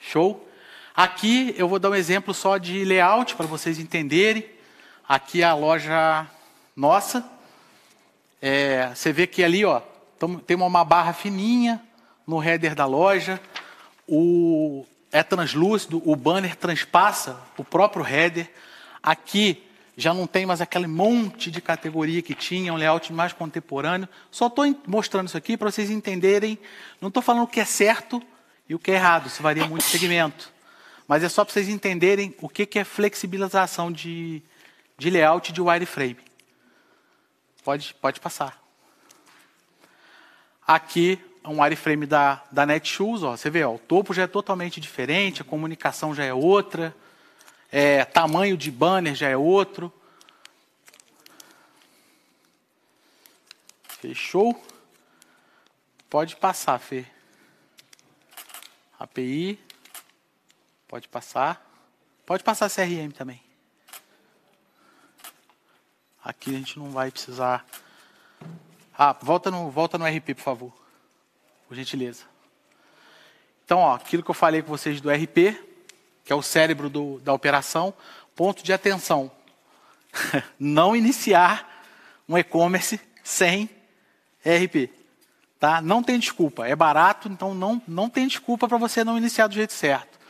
A: Show? Aqui eu vou dar um exemplo só de layout para vocês entenderem. Aqui é a loja nossa. É, você vê que ali, ó, tem uma barra fininha no header da loja. O é translúcido, o banner transpassa o próprio header. Aqui já não tem mais aquele monte de categoria que tinha, um layout mais contemporâneo. Só estou mostrando isso aqui para vocês entenderem. Não estou falando o que é certo e o que é errado, isso varia muito de segmento. Mas é só para vocês entenderem o que, que é flexibilização de, de layout de wireframe. Pode, pode passar. Aqui é um wireframe da, da Netshoes, ó. Você vê, ó, o topo já é totalmente diferente, a comunicação já é outra, é, tamanho de banner já é outro. Fechou? Pode passar, Fê. API. Pode passar. Pode passar CRM também. Aqui a gente não vai precisar. Ah, volta no, volta no RP, por favor. Por gentileza. Então, ó, aquilo que eu falei com vocês do RP, que é o cérebro do- da operação, ponto de atenção. não iniciar um e-commerce sem RP. Tá? Não tem desculpa. É barato, então não, não tem desculpa para você não iniciar do jeito certo.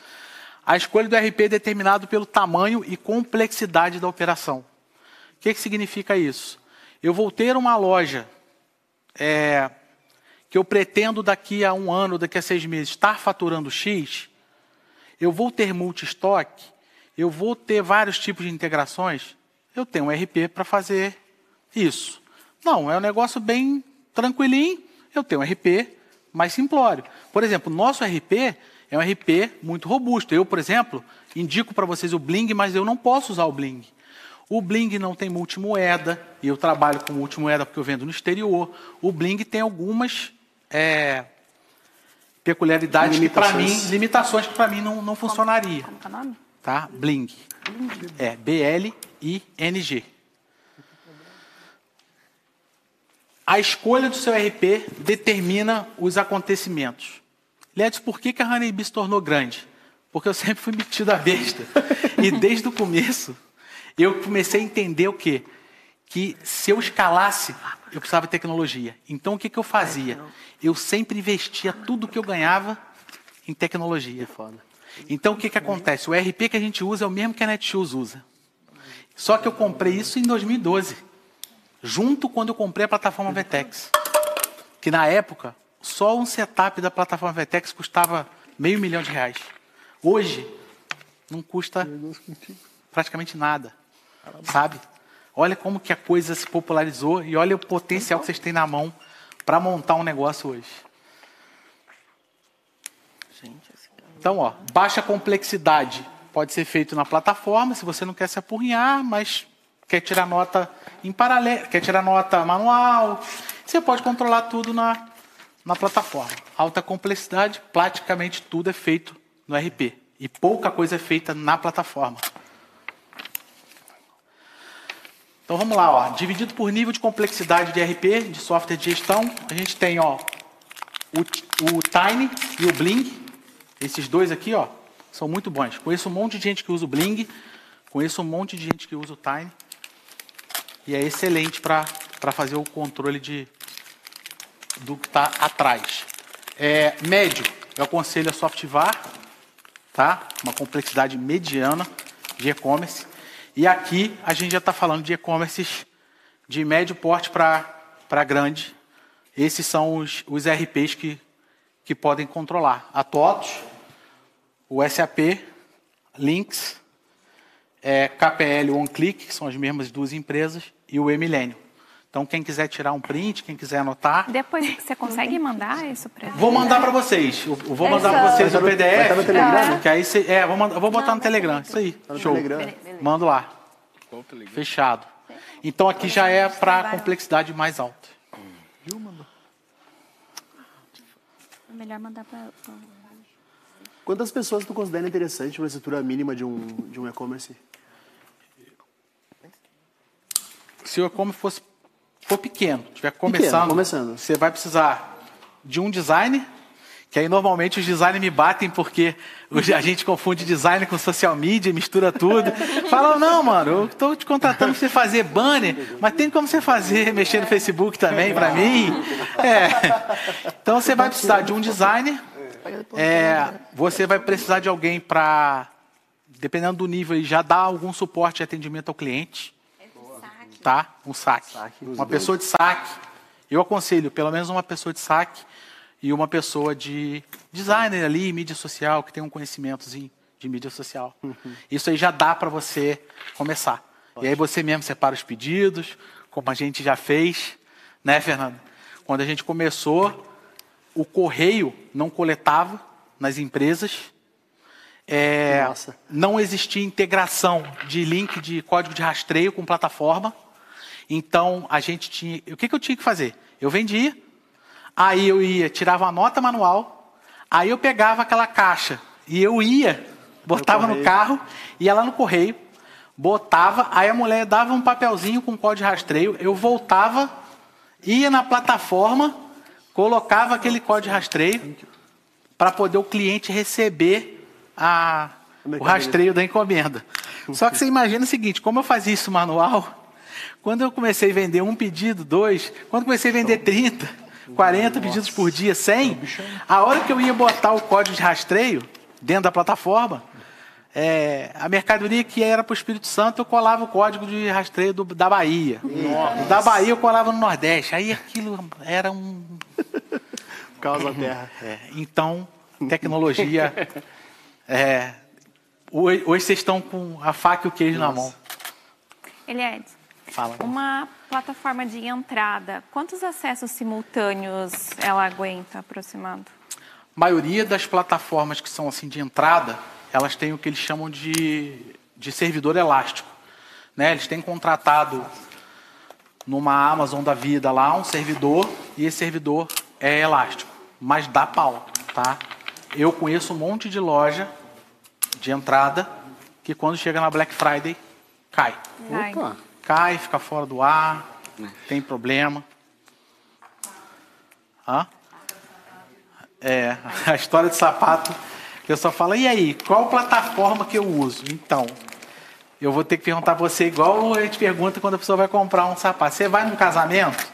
A: A escolha do RP é determinado pelo tamanho e complexidade da operação. O que, que significa isso? Eu vou ter uma loja é, que eu pretendo daqui a um ano, daqui a seis meses, estar faturando X, eu vou ter multi-estoque, eu vou ter vários tipos de integrações, eu tenho um RP para fazer isso. Não, é um negócio bem tranquilinho, eu tenho um RP mais simplório. Por exemplo, nosso RP é um RP muito robusto. Eu, por exemplo, indico para vocês o Bling, mas eu não posso usar o Bling. O Bling não tem multimoeda, e eu trabalho com multimoeda porque eu vendo no exterior. O Bling tem algumas é, peculiaridades que para mim,
E: Limitações.
A: que para mim não, não funcionaria.
H: Como que é o nome?
A: Tá? Bling. É B-L-I-N-G. A escolha do seu RP determina os acontecimentos. Ledes, por que, que a Honeybee se tornou grande? Porque eu sempre fui metido a besta. e desde o começo, eu comecei a entender o quê? Que se eu escalasse, eu precisava de tecnologia. Então, o que, que eu fazia? Eu sempre investia tudo que eu ganhava em tecnologia. Então, o que, que acontece? O RP que a gente usa é o mesmo que a Netshoes usa. Só que eu comprei isso em 2012, junto quando eu comprei a plataforma Vetex. Que na época, só um setup da plataforma Vetex custava meio milhão de reais. Hoje, não custa praticamente nada. Sabe? Olha como que a coisa se popularizou e olha o potencial que vocês têm na mão para montar um negócio hoje. Então, ó, baixa complexidade pode ser feito na plataforma, se você não quer se apurrinhar, mas quer tirar nota em paralelo, quer tirar nota manual. Você pode controlar tudo na, na plataforma. Alta complexidade, praticamente tudo é feito no RP. E pouca coisa é feita na plataforma. Então vamos lá, ó. dividido por nível de complexidade de RP, de software de gestão, a gente tem ó, o, o Tiny e o Bling. Esses dois aqui ó, são muito bons. Conheço um monte de gente que usa o Bling, conheço um monte de gente que usa o Tiny. E é excelente para fazer o controle de, do que está atrás. É, médio, eu aconselho a Softvar, tá? uma complexidade mediana de e-commerce. E aqui a gente já está falando de e-commerces de médio porte para grande. Esses são os, os RPs que, que podem controlar. A TOTOS, o SAP, Lynx, é, KPL OneClick, que são as mesmas duas empresas, e o Emilênio. Então, quem quiser tirar um print, quem quiser anotar.
G: Depois você consegue mandar isso para
A: Vou mandar para vocês. Eu vou mandar para vocês o PDF. Vai no Telegram? Que aí você, é, vou, mandar, vou botar no Telegram. Isso aí. Show. Mando lá. Fechado. Então aqui já é para complexidade mais alta. Viu, mandou?
H: É melhor mandar para.
E: Quantas pessoas tu considera interessante uma estrutura mínima de um, de um e-commerce?
A: Se o e-commerce fosse for pequeno, estiver começando, pequeno,
E: começando,
A: você vai precisar de um design, que aí normalmente os designers me batem porque a gente confunde design com social media, mistura tudo. Falam, não, mano, eu estou te contratando para você fazer banner, mas tem como você fazer, mexer no Facebook também para mim. É. Então você vai precisar de um designer, é, você vai precisar de alguém para, dependendo do nível, já dar algum suporte de atendimento ao cliente tá? Um saque. saque uma pessoa de saque. Eu aconselho pelo menos uma pessoa de saque e uma pessoa de designer ali, mídia social, que tem um conhecimentozinho de mídia social. Uhum. Isso aí já dá para você começar. Pode. E aí você mesmo separa os pedidos, como a gente já fez, né, Fernando? Quando a gente começou, o correio não coletava nas empresas. É, não existia integração de link de código de rastreio com plataforma. Então, a gente tinha. O que, que eu tinha que fazer? Eu vendia, aí eu ia, tirava a nota manual, aí eu pegava aquela caixa e eu ia, botava no, no carro, ia lá no correio, botava, aí a mulher dava um papelzinho com código de rastreio, eu voltava, ia na plataforma, colocava aquele código de rastreio para poder o cliente receber a, o rastreio da encomenda. Só que você imagina o seguinte, como eu fazia isso manual, quando eu comecei a vender um pedido, dois, quando comecei a vender 30, 40 pedidos por dia, 100, a hora que eu ia botar o código de rastreio dentro da plataforma, é, a mercadoria que era para o Espírito Santo, eu colava o código de rastreio do, da Bahia. Nossa. Da Bahia eu colava no Nordeste. Aí aquilo era um.
E: Causa da terra.
A: É, então, tecnologia. É, hoje, hoje vocês estão com a faca e o queijo Nossa. na mão.
G: Eliades, Fala. Uma plataforma de entrada, quantos acessos simultâneos ela aguenta, aproximando?
A: A maioria das plataformas que são assim de entrada, elas têm o que eles chamam de, de servidor elástico. Né? Eles têm contratado numa Amazon da vida lá um servidor e esse servidor é elástico, mas dá pau, tá? Eu conheço um monte de loja de entrada que quando chega na Black Friday cai.
G: Opa
A: cai, fica fora do ar, tem problema. Hã? É, a história de sapato, o pessoal fala, e aí, qual plataforma que eu uso? Então, eu vou ter que perguntar para você, igual a gente pergunta quando a pessoa vai comprar um sapato. Você vai num casamento?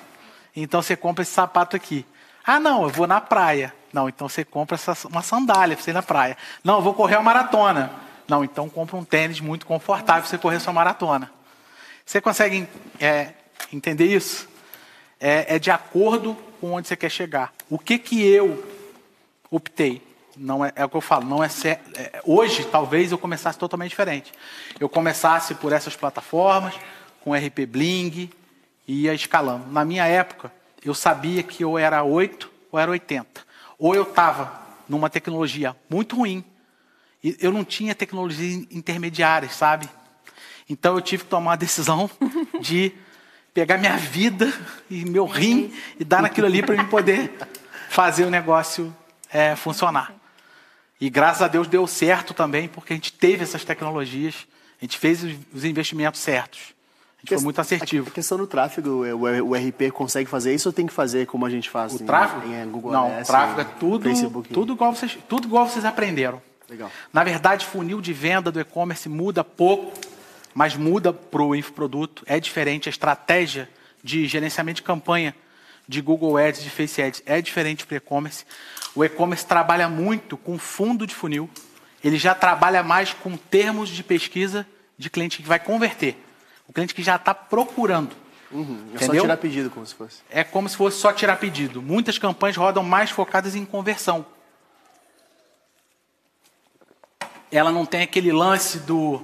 A: Então você compra esse sapato aqui. Ah, não, eu vou na praia. Não, então você compra essa, uma sandália para você ir na praia. Não, eu vou correr uma maratona. Não, então compra um tênis muito confortável para você correr sua maratona. Você consegue é, entender isso? É, é, de acordo com onde você quer chegar. O que que eu optei? Não é, é o que eu falo. Não é, é hoje talvez eu começasse totalmente diferente. Eu começasse por essas plataformas com RP Bling e ia escalando. Na minha época eu sabia que eu era 8 ou era 80. Ou eu estava numa tecnologia muito ruim e eu não tinha tecnologias intermediárias, sabe? Então eu tive que tomar a decisão de pegar minha vida e meu rim e dar naquilo ali para eu poder fazer o negócio é, funcionar. E graças a Deus deu certo também, porque a gente teve essas tecnologias, a gente fez os- os investimentos certos. A gente foi muito assertivo.
E: A questão do tráfego, é, o o RP consegue fazer isso ou tem que fazer como a gente faz?
A: O
E: em-
A: tráfego?
E: Em, Google
A: Não, o tráfego é tudo,
E: Facebook.
A: tudo, igual vocês, tudo igual vocês aprenderam.
E: Legal.
A: Na verdade, funil de venda do e-commerce muda pouco, mas muda para o infoproduto. É diferente. A estratégia de gerenciamento de campanha de Google Ads, de Face Ads, é diferente para o e-commerce. O e-commerce trabalha muito com fundo de funil. Ele já trabalha mais com termos de pesquisa de cliente que vai converter. O cliente que já está procurando.
E: Uhum, é só
A: Entendeu?
E: tirar pedido, como se fosse.
A: É como se fosse só tirar pedido. Muitas campanhas rodam mais focadas em conversão. Ela não tem aquele lance do,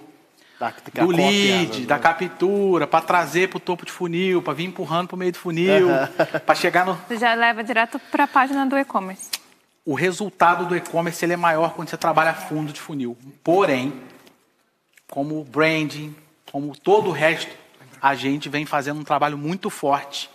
E: Da,
A: do
E: cópia,
A: lead,
E: né?
A: da captura, para trazer para o topo de funil, para vir empurrando para o meio do funil, para chegar no.
G: Você já leva direto para a página do e-commerce.
A: O resultado do e-commerce ele é maior quando você trabalha fundo de funil. Porém, como o branding, como todo o resto, a gente vem fazendo um trabalho muito forte,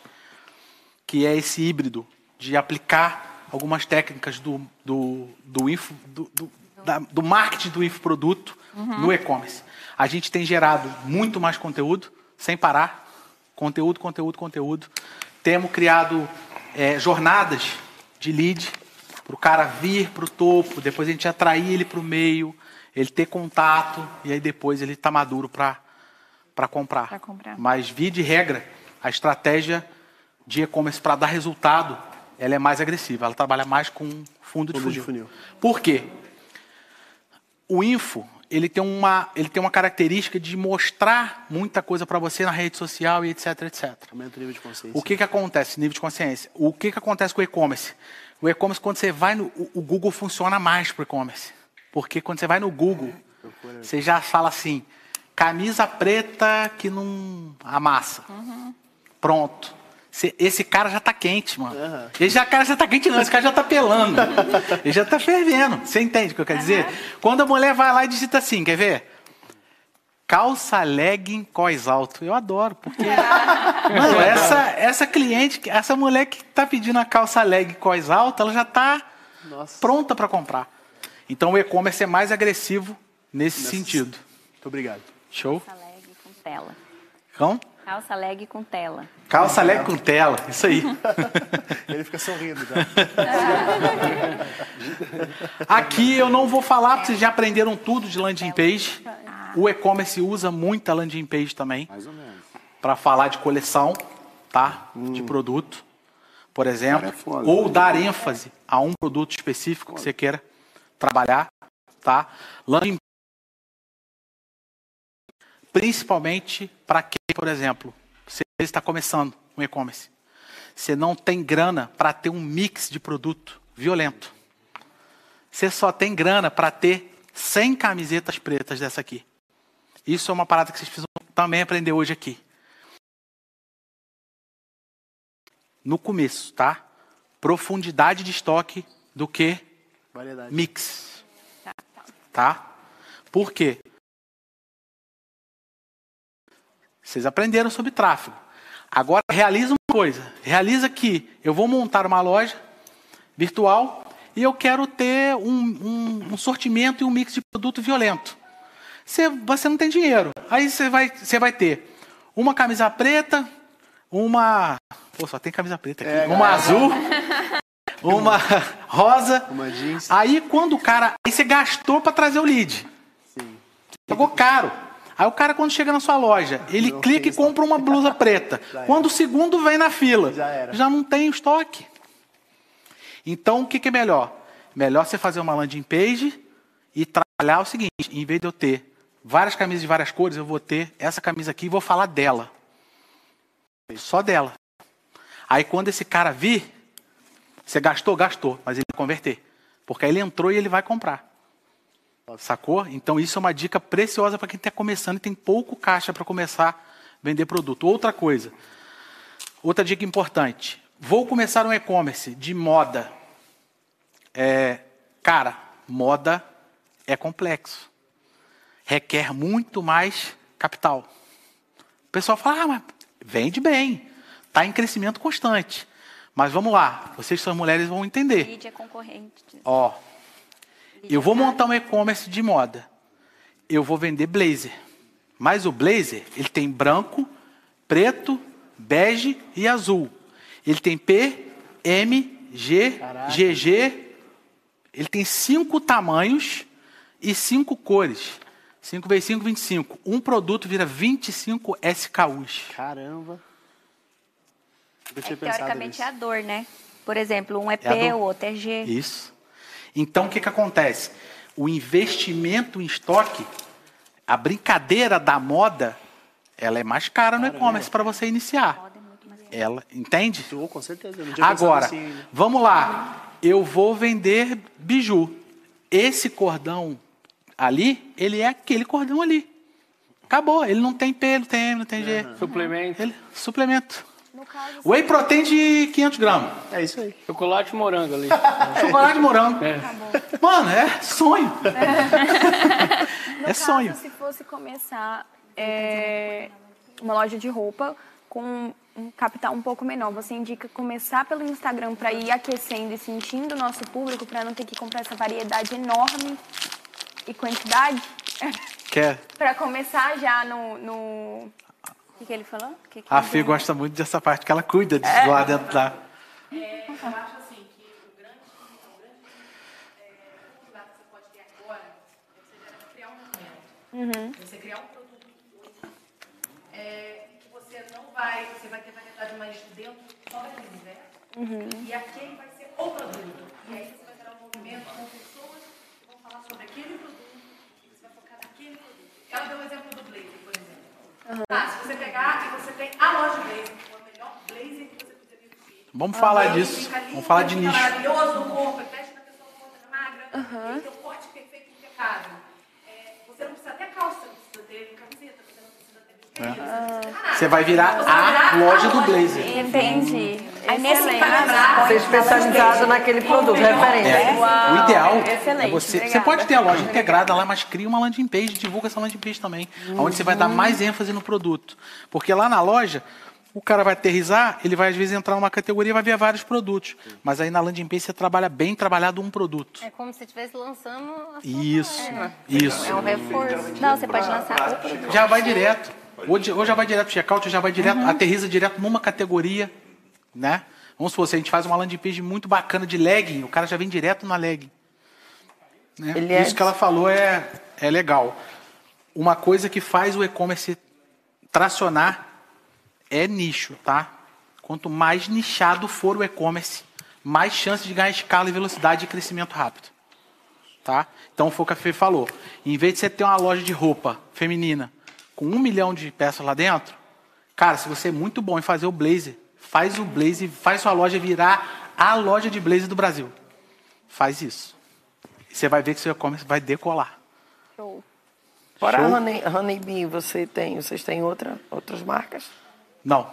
A: que é esse híbrido de aplicar algumas técnicas do, do, do, info, do, do, da- do marketing do infoproduto no e-commerce. A gente tem gerado muito mais conteúdo, sem parar. Conteúdo, conteúdo, conteúdo. Temos criado eh, jornadas de lead para o cara vir para o topo, depois a gente atrair ele para o meio, ele ter contato e aí depois ele está maduro para para comprar.
G: Pra comprar.
A: Mas, via de regra, a estratégia de e-commerce para dar resultado, ela é mais agressiva. Ela trabalha mais com fundo, de,
E: Fundo de
A: funil.
E: funil.
A: Por quê? O info, ele tem uma, ele tem uma característica de mostrar muita coisa para você na rede social e etc, etc.
E: Aumenta o nível de consciência.
A: O que, que acontece, nível de consciência? O que, que acontece com o e-commerce? O e-commerce, quando você vai no. O, Google funciona mais para o e-commerce. Porque quando você vai no Google, você já fala assim: camisa preta que não amassa. Pronto. Esse cara já tá quente, mano. Esse já, cara já tá quente, não. Esse cara já tá pelando. Ele já tá fervendo. Você entende o que eu quero dizer? Quando a mulher vai lá e digita assim, quer ver? Calça legging cós alto. Eu adoro, porque. Mano, essa, essa cliente, essa mulher que tá pedindo a calça leg cós alto, ela já tá
E: Nossa.
A: pronta para comprar. Então o e-commerce é mais agressivo nesse sentido.
E: Muito obrigado.
A: Show?
J: Calça leg com tela.
A: Então,
J: Calça leg com tela.
A: calça leg com tela, isso aí.
E: Ele fica sorrindo já.
A: Aqui eu não vou falar, porque vocês já aprenderam tudo de landing page. O e-commerce usa muita landing page também.
F: Mais ou menos.
A: Para falar de coleção, tá? De produto, por exemplo.
F: É foda.
A: ou dar ênfase a um produto específico que você queira trabalhar, tá? Landing principalmente para quem, por exemplo, você está começando um e-commerce. Você não tem grana para ter um mix de produto violento. Você só tem grana para ter 100 camisetas pretas dessa aqui. Isso é uma parada que vocês precisam também aprender hoje aqui. No começo, tá? Profundidade de estoque do que
E: Variedade.
A: mix. Tá? Por quê? Vocês aprenderam sobre tráfego. Agora realiza uma coisa. Realiza que eu vou montar uma loja virtual e eu quero ter um, um- um sortimento e um mix de produto violento. Você, você não tem dinheiro. Aí você vai, você vai ter uma camisa preta, uma. Pô, só tem camisa preta aqui. uma azul, uma rosa.
E: Uma jeans.
A: Aí quando o cara. Aí você gastou para trazer o lead.
E: Sim.
A: Pagou caro. Aí o cara, quando chega na sua loja, ele
E: Não
A: clica e compra uma blusa preta.
E: Já.
A: Quando o segundo vem na fila,
E: Já era.
A: não tem estoque. Então, o que, que é melhor? Melhor você fazer uma landing page e trabalhar o seguinte: em vez de eu ter várias camisas de várias cores, eu vou ter essa camisa aqui e vou falar dela. Só dela. Aí, quando esse cara vir, você gastou, gastou, mas ele vai converter. Porque aí ele entrou e ele vai comprar. Sacou? Então isso é uma dica preciosa para quem está começando e tem pouco caixa para começar a vender produto. Outra coisa, outra dica importante. Vou começar um e-commerce de moda. É, cara, moda é complexo. Requer muito mais capital. O pessoal fala, ah, mas Vende bem. Está em crescimento constante. Mas vamos lá, vocês são mulheres vão entender.
J: Mídia concorrente.
A: Ó, eu vou montar um e-commerce de moda. Eu vou vender blazer. Mas o blazer, ele tem branco, preto, bege e azul. Ele tem P, M, G, GG. Ele tem cinco tamanhos e cinco cores. 5 vezes 5, 25. Um produto vira 25 SKUs.
E: Caramba.
J: É, teoricamente
E: nisso.
J: é a dor, né? Por exemplo, um é
A: É
J: P, o outro é G.
A: Isso. Então, o que, que acontece? O investimento em estoque, a brincadeira da moda, ela é mais cara no e-commerce para você iniciar. Ela, entende?
E: Com certeza.
A: Agora,
E: assim ainda.
A: vamos lá. Eu vou vender biju. Esse cordão ali, ele é aquele cordão ali. Acabou. Ele não tem P, não tem M, não tem G.
D: Suplemento.
A: Ele, suplemento. Whey protein de 500 gramas.
E: É isso aí.
D: Chocolate e morango ali.
A: Chocolate de morango.
D: É.
A: Mano, é sonho.
H: No
A: É sonho.
H: Caso, se fosse começar é, uma loja de roupa com um capital um pouco menor, você indica começar pelo Instagram para ir aquecendo e sentindo o nosso público, para não ter que comprar essa variedade enorme e quantidade?
A: Quer?
H: para começar já no. no...
J: O que, que ele falou? Que que
A: A Fê gosta muito dessa parte, que ela cuida disso lá dentro da.
K: É, eu acho assim que o grande, o grande é, que você pode ter agora é você criar um movimento. Você criar um produto é, que você não vai, você vai ter variedade mais dentro só daquele universo. E aquele vai ser o produto. E aí você vai gerar um movimento com pessoas que vão falar sobre aquele produto e você vai focar naquele produto. Ela deu o exemplo do blazer, exemplo. Ah, se você pegar e você tem a loja blazer, é o melhor blazer que você poderia vestir.
A: Vamos falar disso.
K: lindo,
A: Vamos falar de
K: fica
A: nicho.
K: maravilhoso no corpo, veste na pessoa, é magra, ele tem um corte perfeito, impecável. É, você não precisa ter calça, você não precisa ter camiseta, você não precisa ter você não precisa ter nada.
A: Você vai virar
K: Você vai
A: a
K: virar
A: loja
K: a
A: do
K: loja
A: blazer.
H: Entendi.
J: Aí nesse
H: Excelente.
J: caso,
B: Ser especializado naquele produto, referência.
A: É, o ideal é
H: excelente,
A: você. Você
H: obrigada.
A: pode ter a loja integrada lá, mas cria uma landing page, divulga essa landing page também. Onde você vai dar mais ênfase no produto. Porque lá na loja, o cara vai aterrizar, ele vai às vezes entrar numa categoria e vai ver vários produtos. Mas aí na landing page você trabalha bem trabalhado um produto.
L: É como se estivesse lançando a sua
A: Isso,
L: marca.
A: isso.
L: É um reforço.
J: não, você pode lançar.
A: Já vai direto. Ou, já vai direto pro checkout, ou já vai direto, aterriza direto numa categoria, né? Vamos supor, se a gente faz uma landing page muito bacana de legging, o cara já vem direto na legging. Né?
B: É-
A: Isso que ela falou é, é legal. Uma coisa que faz o e-commerce tracionar é nicho, tá? Quanto mais nichado for o e-commerce, mais chance de ganhar escala e velocidade e crescimento rápido. Tá? Então foi o que a Fê falou. Em vez de você ter uma loja de roupa feminina com um milhão de peças lá dentro, cara, se você é muito bom em fazer o blazer, faz o blazer, faz sua loja virar a loja de blazer do Brasil. Faz isso. E você vai ver que seu e-commerce vai decolar.
B: Fora a
A: Show.
B: Honey, Honeybee, você tem, vocês têm outra, outras marcas?
A: Não,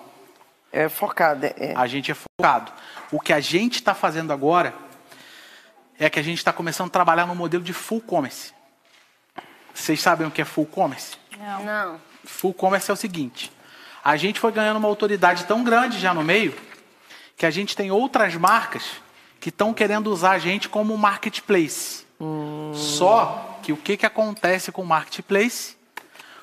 B: É focada. É,
A: a gente é focado. O que a gente está fazendo agora é que a gente está começando a trabalhar no modelo de full commerce. Vocês sabem o que é full commerce?
L: Não.
A: Full commerce é o seguinte: a gente foi ganhando uma autoridade tão grande já no meio que a gente tem outras marcas que estão querendo usar a gente como marketplace. Só que o que, que acontece com o marketplace?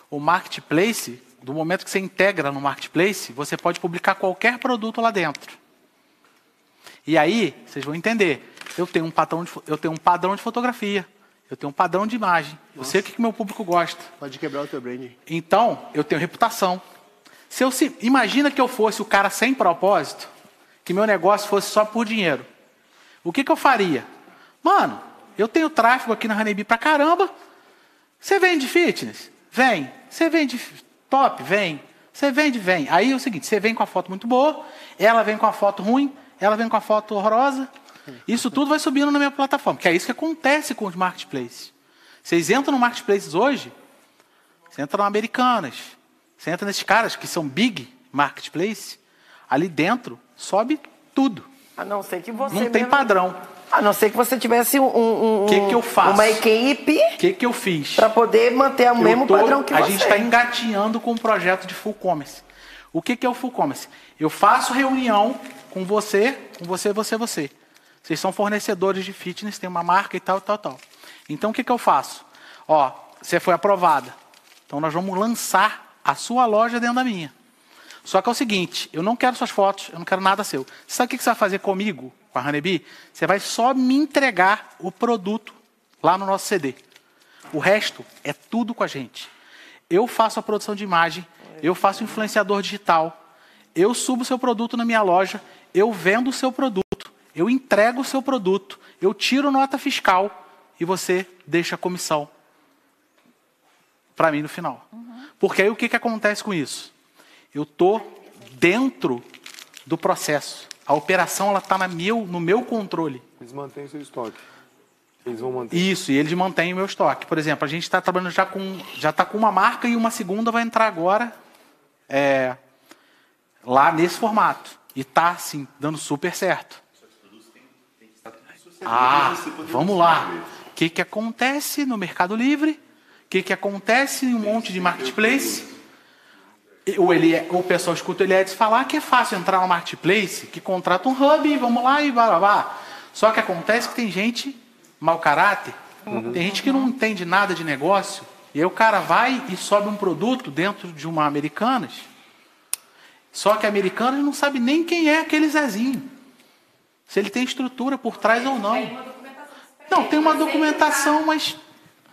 A: O marketplace, do momento que você integra no marketplace, você pode publicar qualquer produto lá dentro. E aí, vocês vão entender. Eu tenho um padrão de, eu tenho um padrão de fotografia. Eu tenho um padrão de imagem. Eu sei o que, que meu público gosta.
E: Pode quebrar o teu branding.
A: Então, eu tenho reputação. Se eu se, imagina que eu fosse o cara sem propósito, que meu negócio fosse só por dinheiro. O que, que eu faria? Mano, eu tenho tráfego aqui na Honeybee pra caramba. Você vende fitness? Vem. Você vende top? Vem. Você vende? Vem. Aí é o seguinte, você vem com a foto muito boa, ela vem com a foto ruim, ela vem com a foto horrorosa. Isso tudo vai subindo na minha plataforma, que é isso que acontece com os marketplaces. Vocês entram no marketplaces hoje, você entra no Americanas, você entra nesses caras que são big marketplace, ali dentro sobe tudo.
B: a não ser que você.
A: Não tem
B: mesmo-
A: padrão.
B: A não ser que você tivesse um. um,
A: Que que eu faço?
B: Uma equipe
A: O que, que eu fiz?
B: para poder manter o
A: Eu
B: mesmo
A: tô-
B: padrão que
A: a
B: você.
A: gente está engatinhando com um projeto de full commerce. O que, que é o full commerce? Eu faço reunião com você, com você, você, você. Vocês são fornecedores de fitness, tem uma marca e tal, tal, tal. Então o que, que eu faço? Ó, você foi aprovada. Então nós vamos lançar a sua loja dentro da minha. Só que é o seguinte, eu não quero suas fotos, eu não quero nada seu. Sabe o que você vai fazer comigo, com a Honeybee? Você vai só me entregar o produto lá no nosso CD. O resto é tudo com a gente. Eu faço a produção de imagem, eu faço influenciador digital, eu subo o seu produto na minha loja, eu vendo o seu produto, eu entrego o seu produto, eu tiro nota fiscal e você deixa a comissão para mim no final. Porque aí o que, que acontece com isso? Eu estou dentro do processo. A operação ela está meu, no meu controle.
F: Eles mantêm seu estoque. Eles vão manter.
A: Isso, e eles mantêm o meu estoque. Por exemplo, a gente está trabalhando já com já está com uma marca e uma segunda vai entrar agora é, lá nesse formato. E está assim, dando super certo. Ah, vamos lá. O que, que acontece no Mercado Livre? O que, que acontece em um monte de marketplace? O, Elie, o pessoal escuta o Eliedes falar que é fácil entrar no marketplace, que contrata um hub e vamos lá e blá blá blá. Só que acontece que tem gente mau caráter, tem gente que não entende nada de negócio, e aí o cara vai e sobe um produto dentro de uma Americanas, só que a Americanas não sabe nem quem é aquele Zezinho. Se ele tem estrutura por trás ou não. Não, tem uma documentação, mas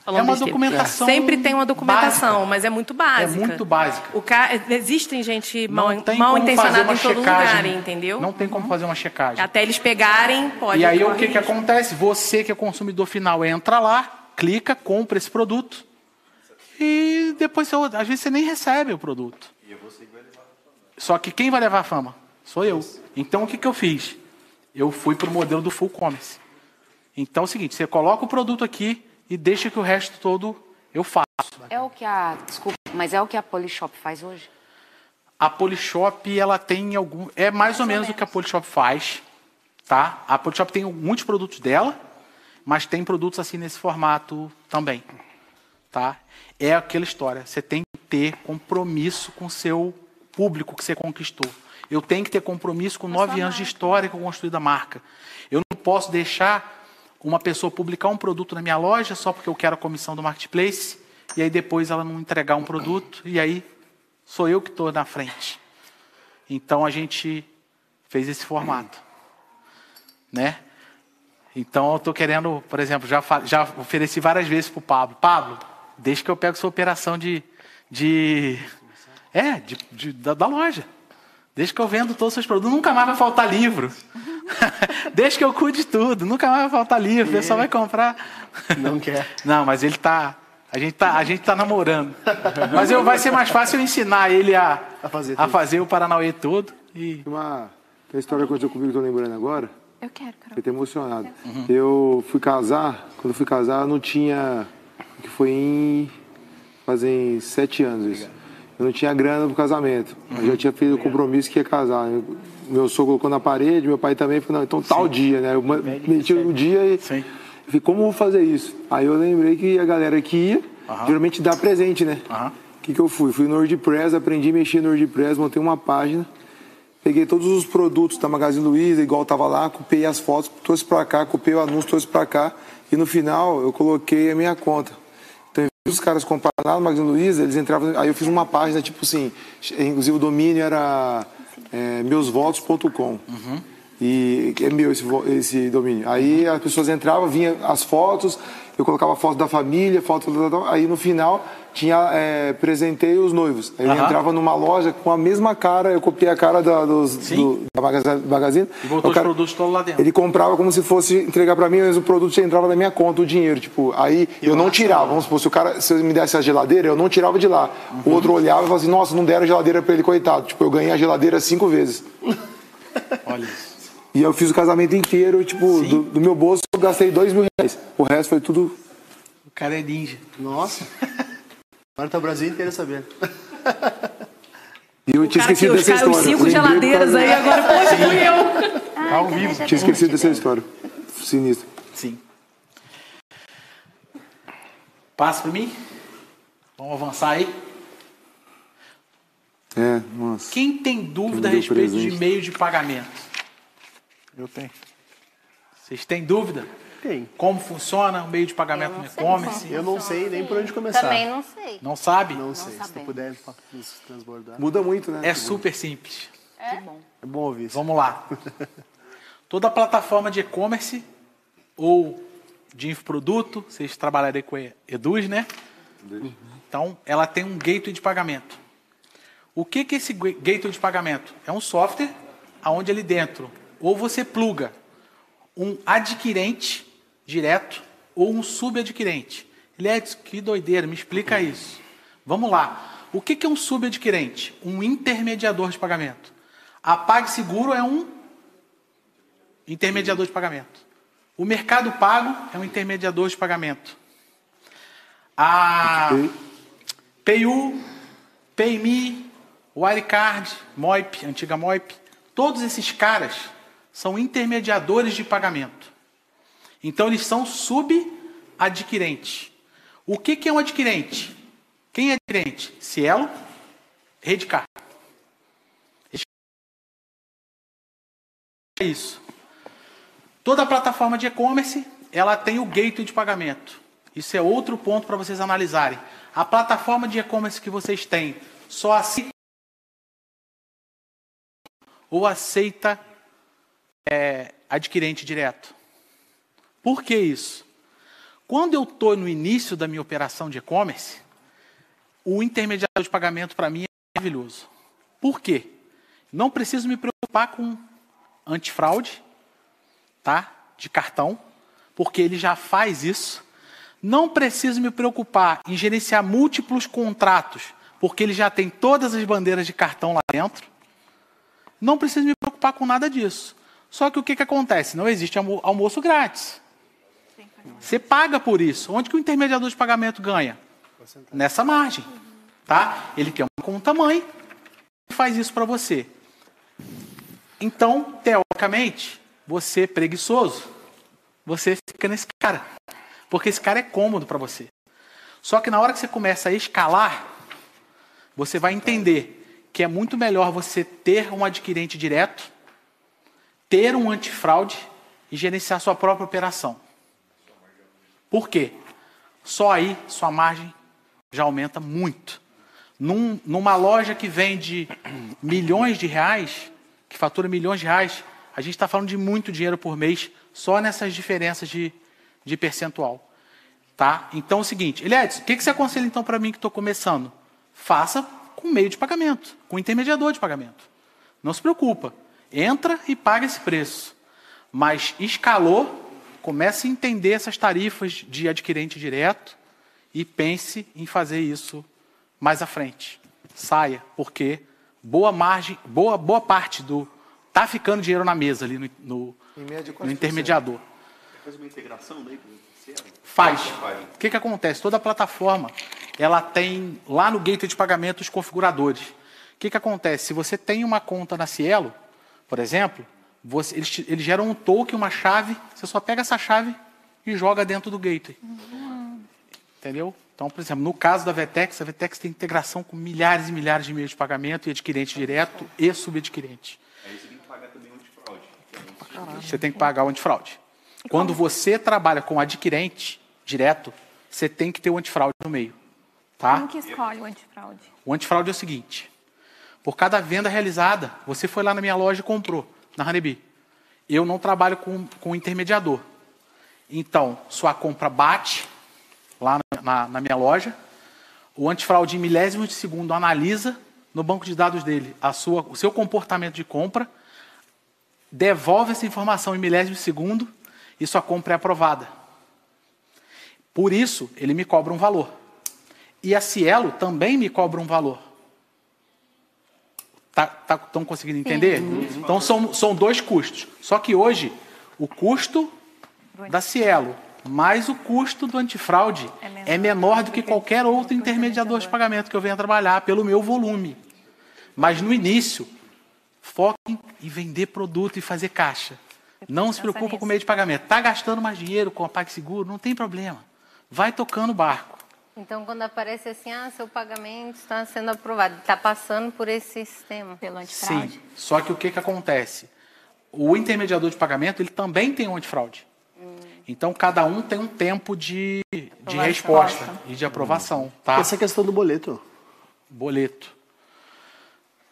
K: Falando
A: é uma documentação.
K: Sempre tem uma documentação,
A: básica.
K: mas é muito básica.
A: É muito básica.
K: O ca... Existem gente mal,
A: Não
K: mal intencionada em todo
A: checagem.
K: lugar, entendeu?
A: Não tem como fazer uma checagem.
K: Até eles pegarem, pode
A: e aí o que, que acontece? Você que é consumidor final entra lá, clica, compra esse produto e depois você, às vezes você nem recebe o produto. Só que quem vai levar a fama? Sou eu. Então o que, que eu fiz? Eu fui para o modelo do full commerce. Então é o seguinte, você coloca o produto aqui e deixa que o resto todo eu faço.
M: É o que a. Desculpa, mas é o que a Polishop faz hoje?
A: A Polishop, ela tem algum. É mais, ou, menos, o que a Polishop faz. Tá? A Polishop tem muitos produtos dela, mas tem produtos assim nesse formato também. Tá? É aquela história. Você tem que ter compromisso com o seu público que você conquistou. Eu tenho que ter compromisso com nove anos de história que eu construí da marca. Eu não posso deixar uma pessoa publicar um produto na minha loja só porque eu quero a comissão do marketplace e aí depois ela não entregar um produto e aí sou eu que estou na frente. Então a gente fez esse formato, né? Então eu estou querendo, por exemplo, já, já ofereci várias vezes para o Pablo. Pablo, deixa que eu pego sua operação de, de é, de, de- da, da loja. Deixa que eu vendo todos os seus produtos. Nunca mais vai faltar livro. Deixa que eu cuide de tudo. Nunca mais vai faltar livro. O pessoal vai comprar.
E: Não quer.
A: Não, mas ele tá. A gente tá, a gente tá namorando. Mas eu, vai ser mais fácil eu ensinar ele a,
E: A fazer
A: a fazer o Paranauê todo. E...
F: Uma, uma história que aconteceu comigo, que eu tô lembrando agora.
G: Eu quero, Carol.
F: Fiquei até emocionado. Eu fui casar, quando eu fui casar, eu não tinha. que foi em. fazem sete anos isso. Eu não tinha grana pro casamento. Eu já tinha feito o compromisso que ia casar. Eu- meu sogro colocou na parede, meu pai também falou, não, então tal dia, né? Eu meti o dia e.
A: Sim.
F: Falei, como vou fazer isso? Aí eu lembrei que a galera que ia, geralmente dá presente, né? O que, que eu fui? Fui no WordPress, aprendi a mexer no WordPress, montei uma página, peguei todos os produtos da Magazine Luiza, igual tava lá, copiei as fotos, trouxe pra cá, copiei o anúncio, trouxe pra cá, e no final eu coloquei a minha conta. Então, dos caras comprarem lá no Magazine Luiza, eles entravam. Aí eu fiz uma página, tipo assim, inclusive o domínio era é, meusvotos.com. E é meu esse, esse domínio. Aí as pessoas entravam, vinha as fotos, eu colocava foto da família, foto aí no final tinha é, presentei os noivos. Aí eu entrava numa loja com a mesma cara, eu copiei a cara da, dos, do, da Magazine.
A: E botou
F: cara-
A: os produtos todos lá dentro.
F: ele comprava como se fosse entregar pra mim, mas o produto entrava na minha conta, o dinheiro. Tipo, aí eu não tirava. Vamos supor, se o cara se me desse a geladeira, eu não tirava de lá. O outro olhava e falava assim, nossa, não deram geladeira pra ele, coitado. Tipo, eu ganhei a geladeira cinco vezes.
A: Olha isso.
F: E eu fiz o casamento inteiro, tipo, do, do meu bolso eu gastei dois mil reais. O resto foi tudo.
A: O cara é ninja.
E: Nossa. Agora tá o Brasil inteiro sabendo.
F: E eu tinha
K: Cara,
F: esquecido
K: que os,
F: dessa
K: os
F: história.
K: cinco
F: Lembrei
K: geladeiras
F: causa-
K: aí, agora, poxa, fui eu.
A: Ao vivo.
F: Tinha esquecido dessa história. Sinistro.
A: Sim. Passa para mim. Vamos avançar aí.
F: É, nossa.
A: Quem tem dúvida a respeito de
F: presente.
A: meio de pagamento?
C: Eu tenho.
A: Vocês têm dúvida?
E: Tem.
A: Como funciona o meio de pagamento no e-commerce?
E: Eu não sei nem por onde começar.
L: Também não sei.
A: Não sabe?
E: Não sei. Se tu puder pa- nos transbordar.
F: Muda muito, né?
A: É super simples.
L: É?
E: É bom ouvir isso.
A: Vamos lá. Toda plataforma de e-commerce ou de infoproduto, vocês trabalharem com e- Eduz, né? Então, ela tem um gateway de pagamento. O que que é esse gateway de pagamento? É um software aonde ali dentro ou você pluga um adquirente direto ou um subadquirente. Elias, que doideira, me explica isso. Vamos lá. O que é um subadquirente? Um intermediador de pagamento. A PagSeguro é um intermediador de pagamento. O Mercado Pago é um intermediador de pagamento. A PayU, PayMe, Wirecard, Moip, antiga Moip, todos esses caras são intermediadores de pagamento. Então eles são subadquirentes. O que, que é um adquirente? Quem é adquirente? Cielo, Redcar. É isso. Toda plataforma de e-commerce, ela tem o gateway de pagamento. Isso é outro ponto para vocês analisarem. A plataforma de e-commerce que vocês têm só aceita ou aceita é, adquirente direto. Por que isso? Quando eu estou no início da minha operação de e-commerce, o intermediário de pagamento para mim é maravilhoso. Por quê? Não preciso me preocupar com antifraude, tá? De cartão, porque ele já faz isso. Não preciso me preocupar em gerenciar múltiplos contratos, porque ele já tem todas as bandeiras de cartão lá dentro. Não preciso me preocupar com nada disso. Só que o que, que acontece? Não existe almo- almoço grátis. Você paga por isso. Onde que o intermediador de pagamento ganha? Nessa margem. Tá? Ele tem uma conta mãe e faz isso para você. Então, teoricamente, você preguiçoso, você fica nesse cara. Porque esse cara é cômodo para você. Só que na hora que você começa a escalar, você vai entender que é muito melhor você ter um adquirente direto, ter um antifraude e gerenciar sua própria operação. Por quê? Só aí sua margem já aumenta muito. Num- numa loja que vende milhões de reais, que fatura milhões de reais, a gente está falando de muito dinheiro por mês só nessas diferenças de, de percentual. Tá? Então é o seguinte, Eliades, o que, que você aconselha então para mim que estou começando? Faça com meio de pagamento, com intermediador de pagamento. Não se preocupa. Entra e paga esse preço. Mas escalou, comece a entender essas tarifas de adquirente direto e pense em fazer isso mais à frente. Saia, porque boa margem, boa, boa parte do. Tá ficando dinheiro na mesa ali no, no, no intermediador.
C: Faz uma integração daí com o Cielo?
A: Faz. O que, que acontece? Toda plataforma ela tem lá no gateway de pagamento os configuradores. O que, que acontece? Se você tem uma conta na Cielo, por exemplo, você- eles, te- eles geram um token, uma chave, você só pega essa chave e joga dentro do gateway. Entendeu? Então, por exemplo, no caso da Vetex, a Vetex tem integração com milhares e milhares de meios de pagamento e adquirente direto e subadquirente.
C: Aí você tem que pagar também o antifraude. que é um-
A: Você tem que pagar o antifraude. Quando você trabalha com adquirente direto, você tem que ter o antifraude no meio. Tá?
G: Como que escolhe o antifraude?
A: O antifraude é o seguinte: por cada venda realizada, você foi lá na minha loja e comprou, na Honeybee. Eu não trabalho com, com intermediador. Então, sua compra bate lá na, na- na minha loja, o antifraude em milésimos de segundo analisa no banco de dados dele a sua, o seu comportamento de compra, devolve essa informação em milésimos de segundo e sua compra é aprovada. Por isso, ele me cobra um valor. E a Cielo também me cobra um valor. Estão tá, tão conseguindo entender? Então são, são dois custos. Só que hoje, o custo da Cielo mais o custo do antifraude é menor do que qualquer outro intermediador de pagamento que eu venha trabalhar pelo meu volume. Mas no início, foquem em vender produto e fazer caixa. Não se preocupa com o meio de pagamento. Está gastando mais dinheiro com a PagSeguro? Não tem problema. Vai tocando o barco.
L: Então, quando aparece assim, ah, seu pagamento está sendo aprovado, está passando por esse sistema.
J: Pelo
A: Sim. Só que o que, que acontece? O intermediador de pagamento ele também tem um antifraude. Então cada um tem um tempo de, de resposta e de aprovação. Tá?
E: Essa questão do boleto.
A: Boleto.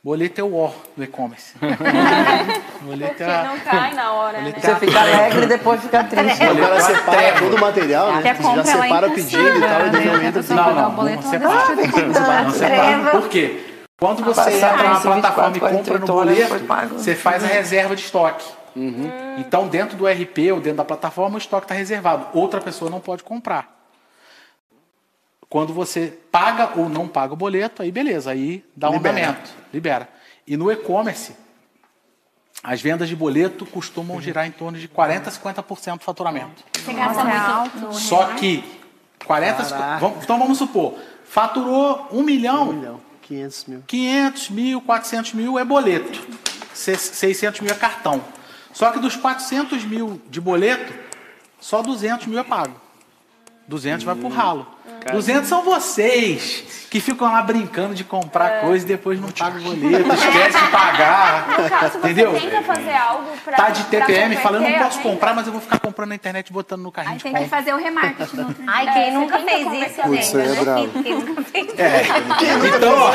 A: Boleto é o O do e-commerce. boleto é a-
H: não cai na hora, né?
A: Você fica alegre e depois fica triste.
E: O cara separa todo o material, né? Você já separa o pedido e tal, e depois entra assim.
A: Não, não, não separa. Não separa. Por quê? Quando você entra na plataforma
B: 24,
A: e compra no
B: 48 horas,
A: boleto, você faz a reserva de estoque. Então, dentro do RP ou dentro da plataforma, o estoque está reservado. Outra pessoa não pode comprar. Quando você paga ou não paga o boleto, aí beleza, aí dá um
E: Libera.
A: andamento, libera. E no e-commerce, as vendas de boleto costumam girar em torno de 40% a 50% do faturamento.
J: Você gasta muito no
A: Só que 40,
E: Caraca.
A: vamos- então vamos supor, faturou um milhão,
E: Um milhão, 500 mil.
A: 500 mil, 400 mil é boleto, Se- 600 mil é cartão. Só que dos 400 mil de boleto, só 200 mil é pago. 200 vai pro ralo. 200 são vocês que ficam lá brincando de comprar coisa e depois não pagam o boleto, esquece de pagar.
H: No caso,
A: Entendeu?
H: você tenta fazer algo pra.
A: Tá de
H: pra
A: TPM, falando, eu não posso comprar, mas eu vou ficar comprando na internet e botando no carrinho
J: Aí
A: de
J: tem que
A: compra.
J: fazer o remarketing no.
L: Ai,
H: É,
L: quem
H: você
L: nunca fez isso, gente?
F: Putz, é bravo.
L: Quem nunca fez isso?
A: É. Então, ó,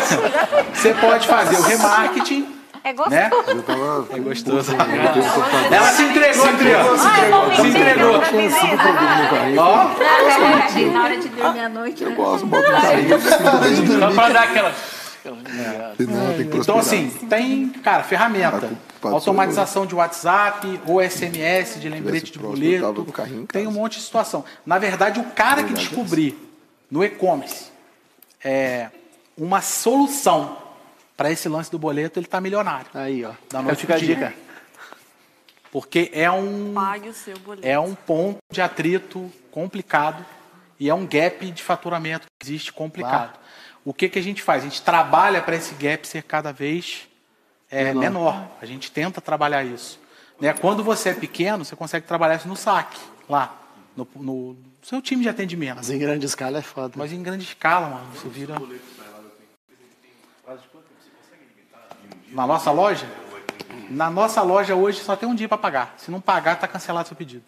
A: você pode fazer o remarketing.
L: É
A: Né?
L: gostoso.
A: É gostoso. Ela se entregou, Adriano. Se entregou. Ó.
J: Na hora de dormir à noite, né?
F: Posso, bota no carrinho.
D: Só pra dar aquela.
F: Não, tem que
A: Então, assim, tem, cara, ferramenta. Automatização de WhatsApp ou SMS de lembrete de
F: eu
A: boleto. Tem um monte de situação. Na verdade, o cara que descobrir no e-commerce é, uma solução para esse lance do boleto, ele está milionário.
E: Aí, ó.
A: Da noite
E: fica a dica.
A: Porque é um,
I: Pague o seu boleto.
A: é um ponto de atrito complicado e é um gap de faturamento que existe complicado. O que, que a gente faz? A gente trabalha para esse gap ser cada vez é,
E: Menor.
A: menor. A gente tenta trabalhar isso. Né? Quando você é pequeno, você consegue trabalhar isso no saque, lá, no, no seu time de atendimento.
E: Mas em grande escala é foda.
A: Mas em grande escala, mano, você vira. Na nossa loja? Na nossa loja hoje só tem um dia para pagar. Se não pagar, tá cancelado seu pedido.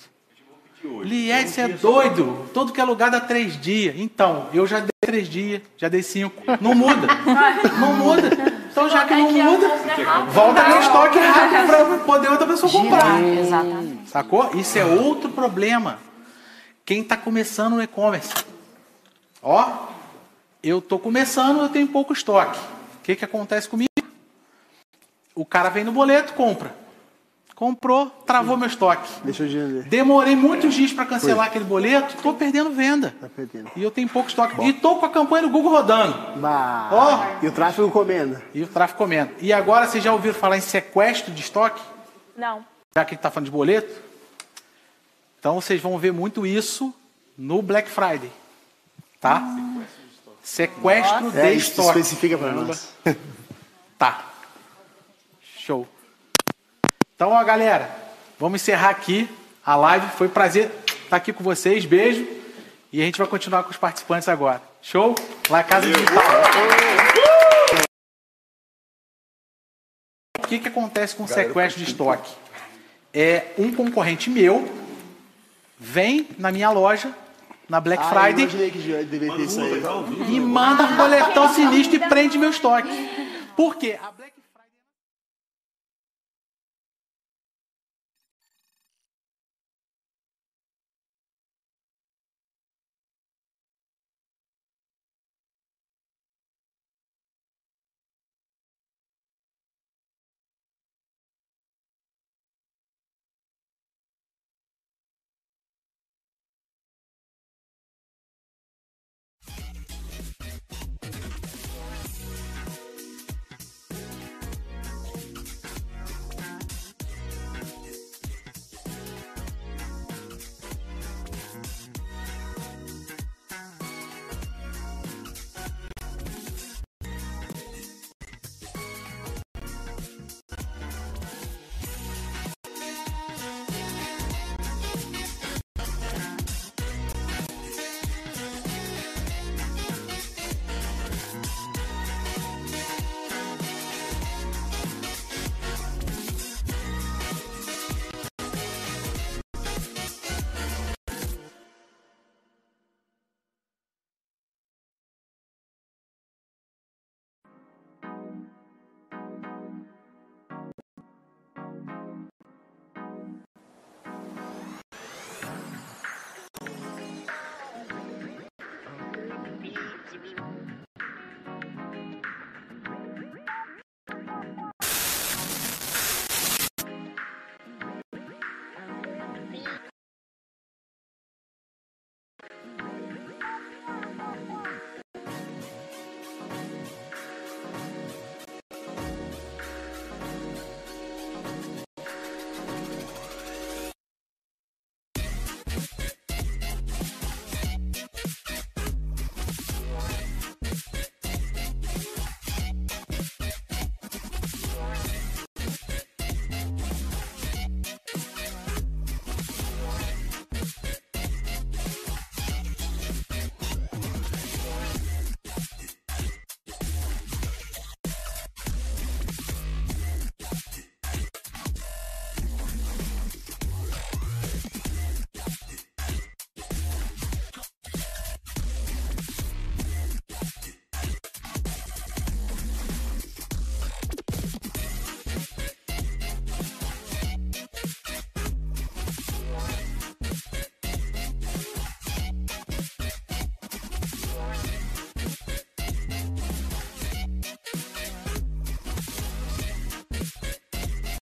A: Liette, você é doido. Todo que é lugar dá três dias. Então, eu já dei três dias, já dei cinco. Não muda. Não muda. Então, já que não muda, volta meu estoque rápido para poder outra pessoa comprar.
M: Exatamente.
A: Sacou? Isso é outro problema. Quem está começando no e-commerce. Ó, eu estou começando, eu tenho pouco estoque. O que, que acontece comigo? O cara vem no boleto, compra. Comprou, travou meu estoque.
E: Deixa eu dizer.
A: Demorei muitos dias para cancelar aquele boleto, estou perdendo venda.
E: Tá perdendo.
A: E eu tenho pouco estoque. E estou com a campanha do Google rodando.
E: Bah.
A: Ó.
E: E o tráfego comendo.
A: E o tráfego comendo. E agora, vocês já ouviram falar em sequestro de estoque?
H: Não.
A: Já que a gente está falando de boleto? Então vocês vão ver muito isso no Black Friday. Tá? Sequestro de
E: É, isso
A: estoque.
E: especifica para nós.
A: Tá. Show. Então, ó, galera, vamos encerrar aqui a live. Foi um prazer estar aqui com vocês. Beijo. E a gente vai continuar com os participantes agora. Show? Lá Casa Digital. O que, que acontece com o sequestro de estoque? É um concorrente meu vem na minha loja, na Black
E: Ah,
A: Friday,
E: aí.
A: e manda um boletão sinistro e prende meu estoque. Por quê? A Black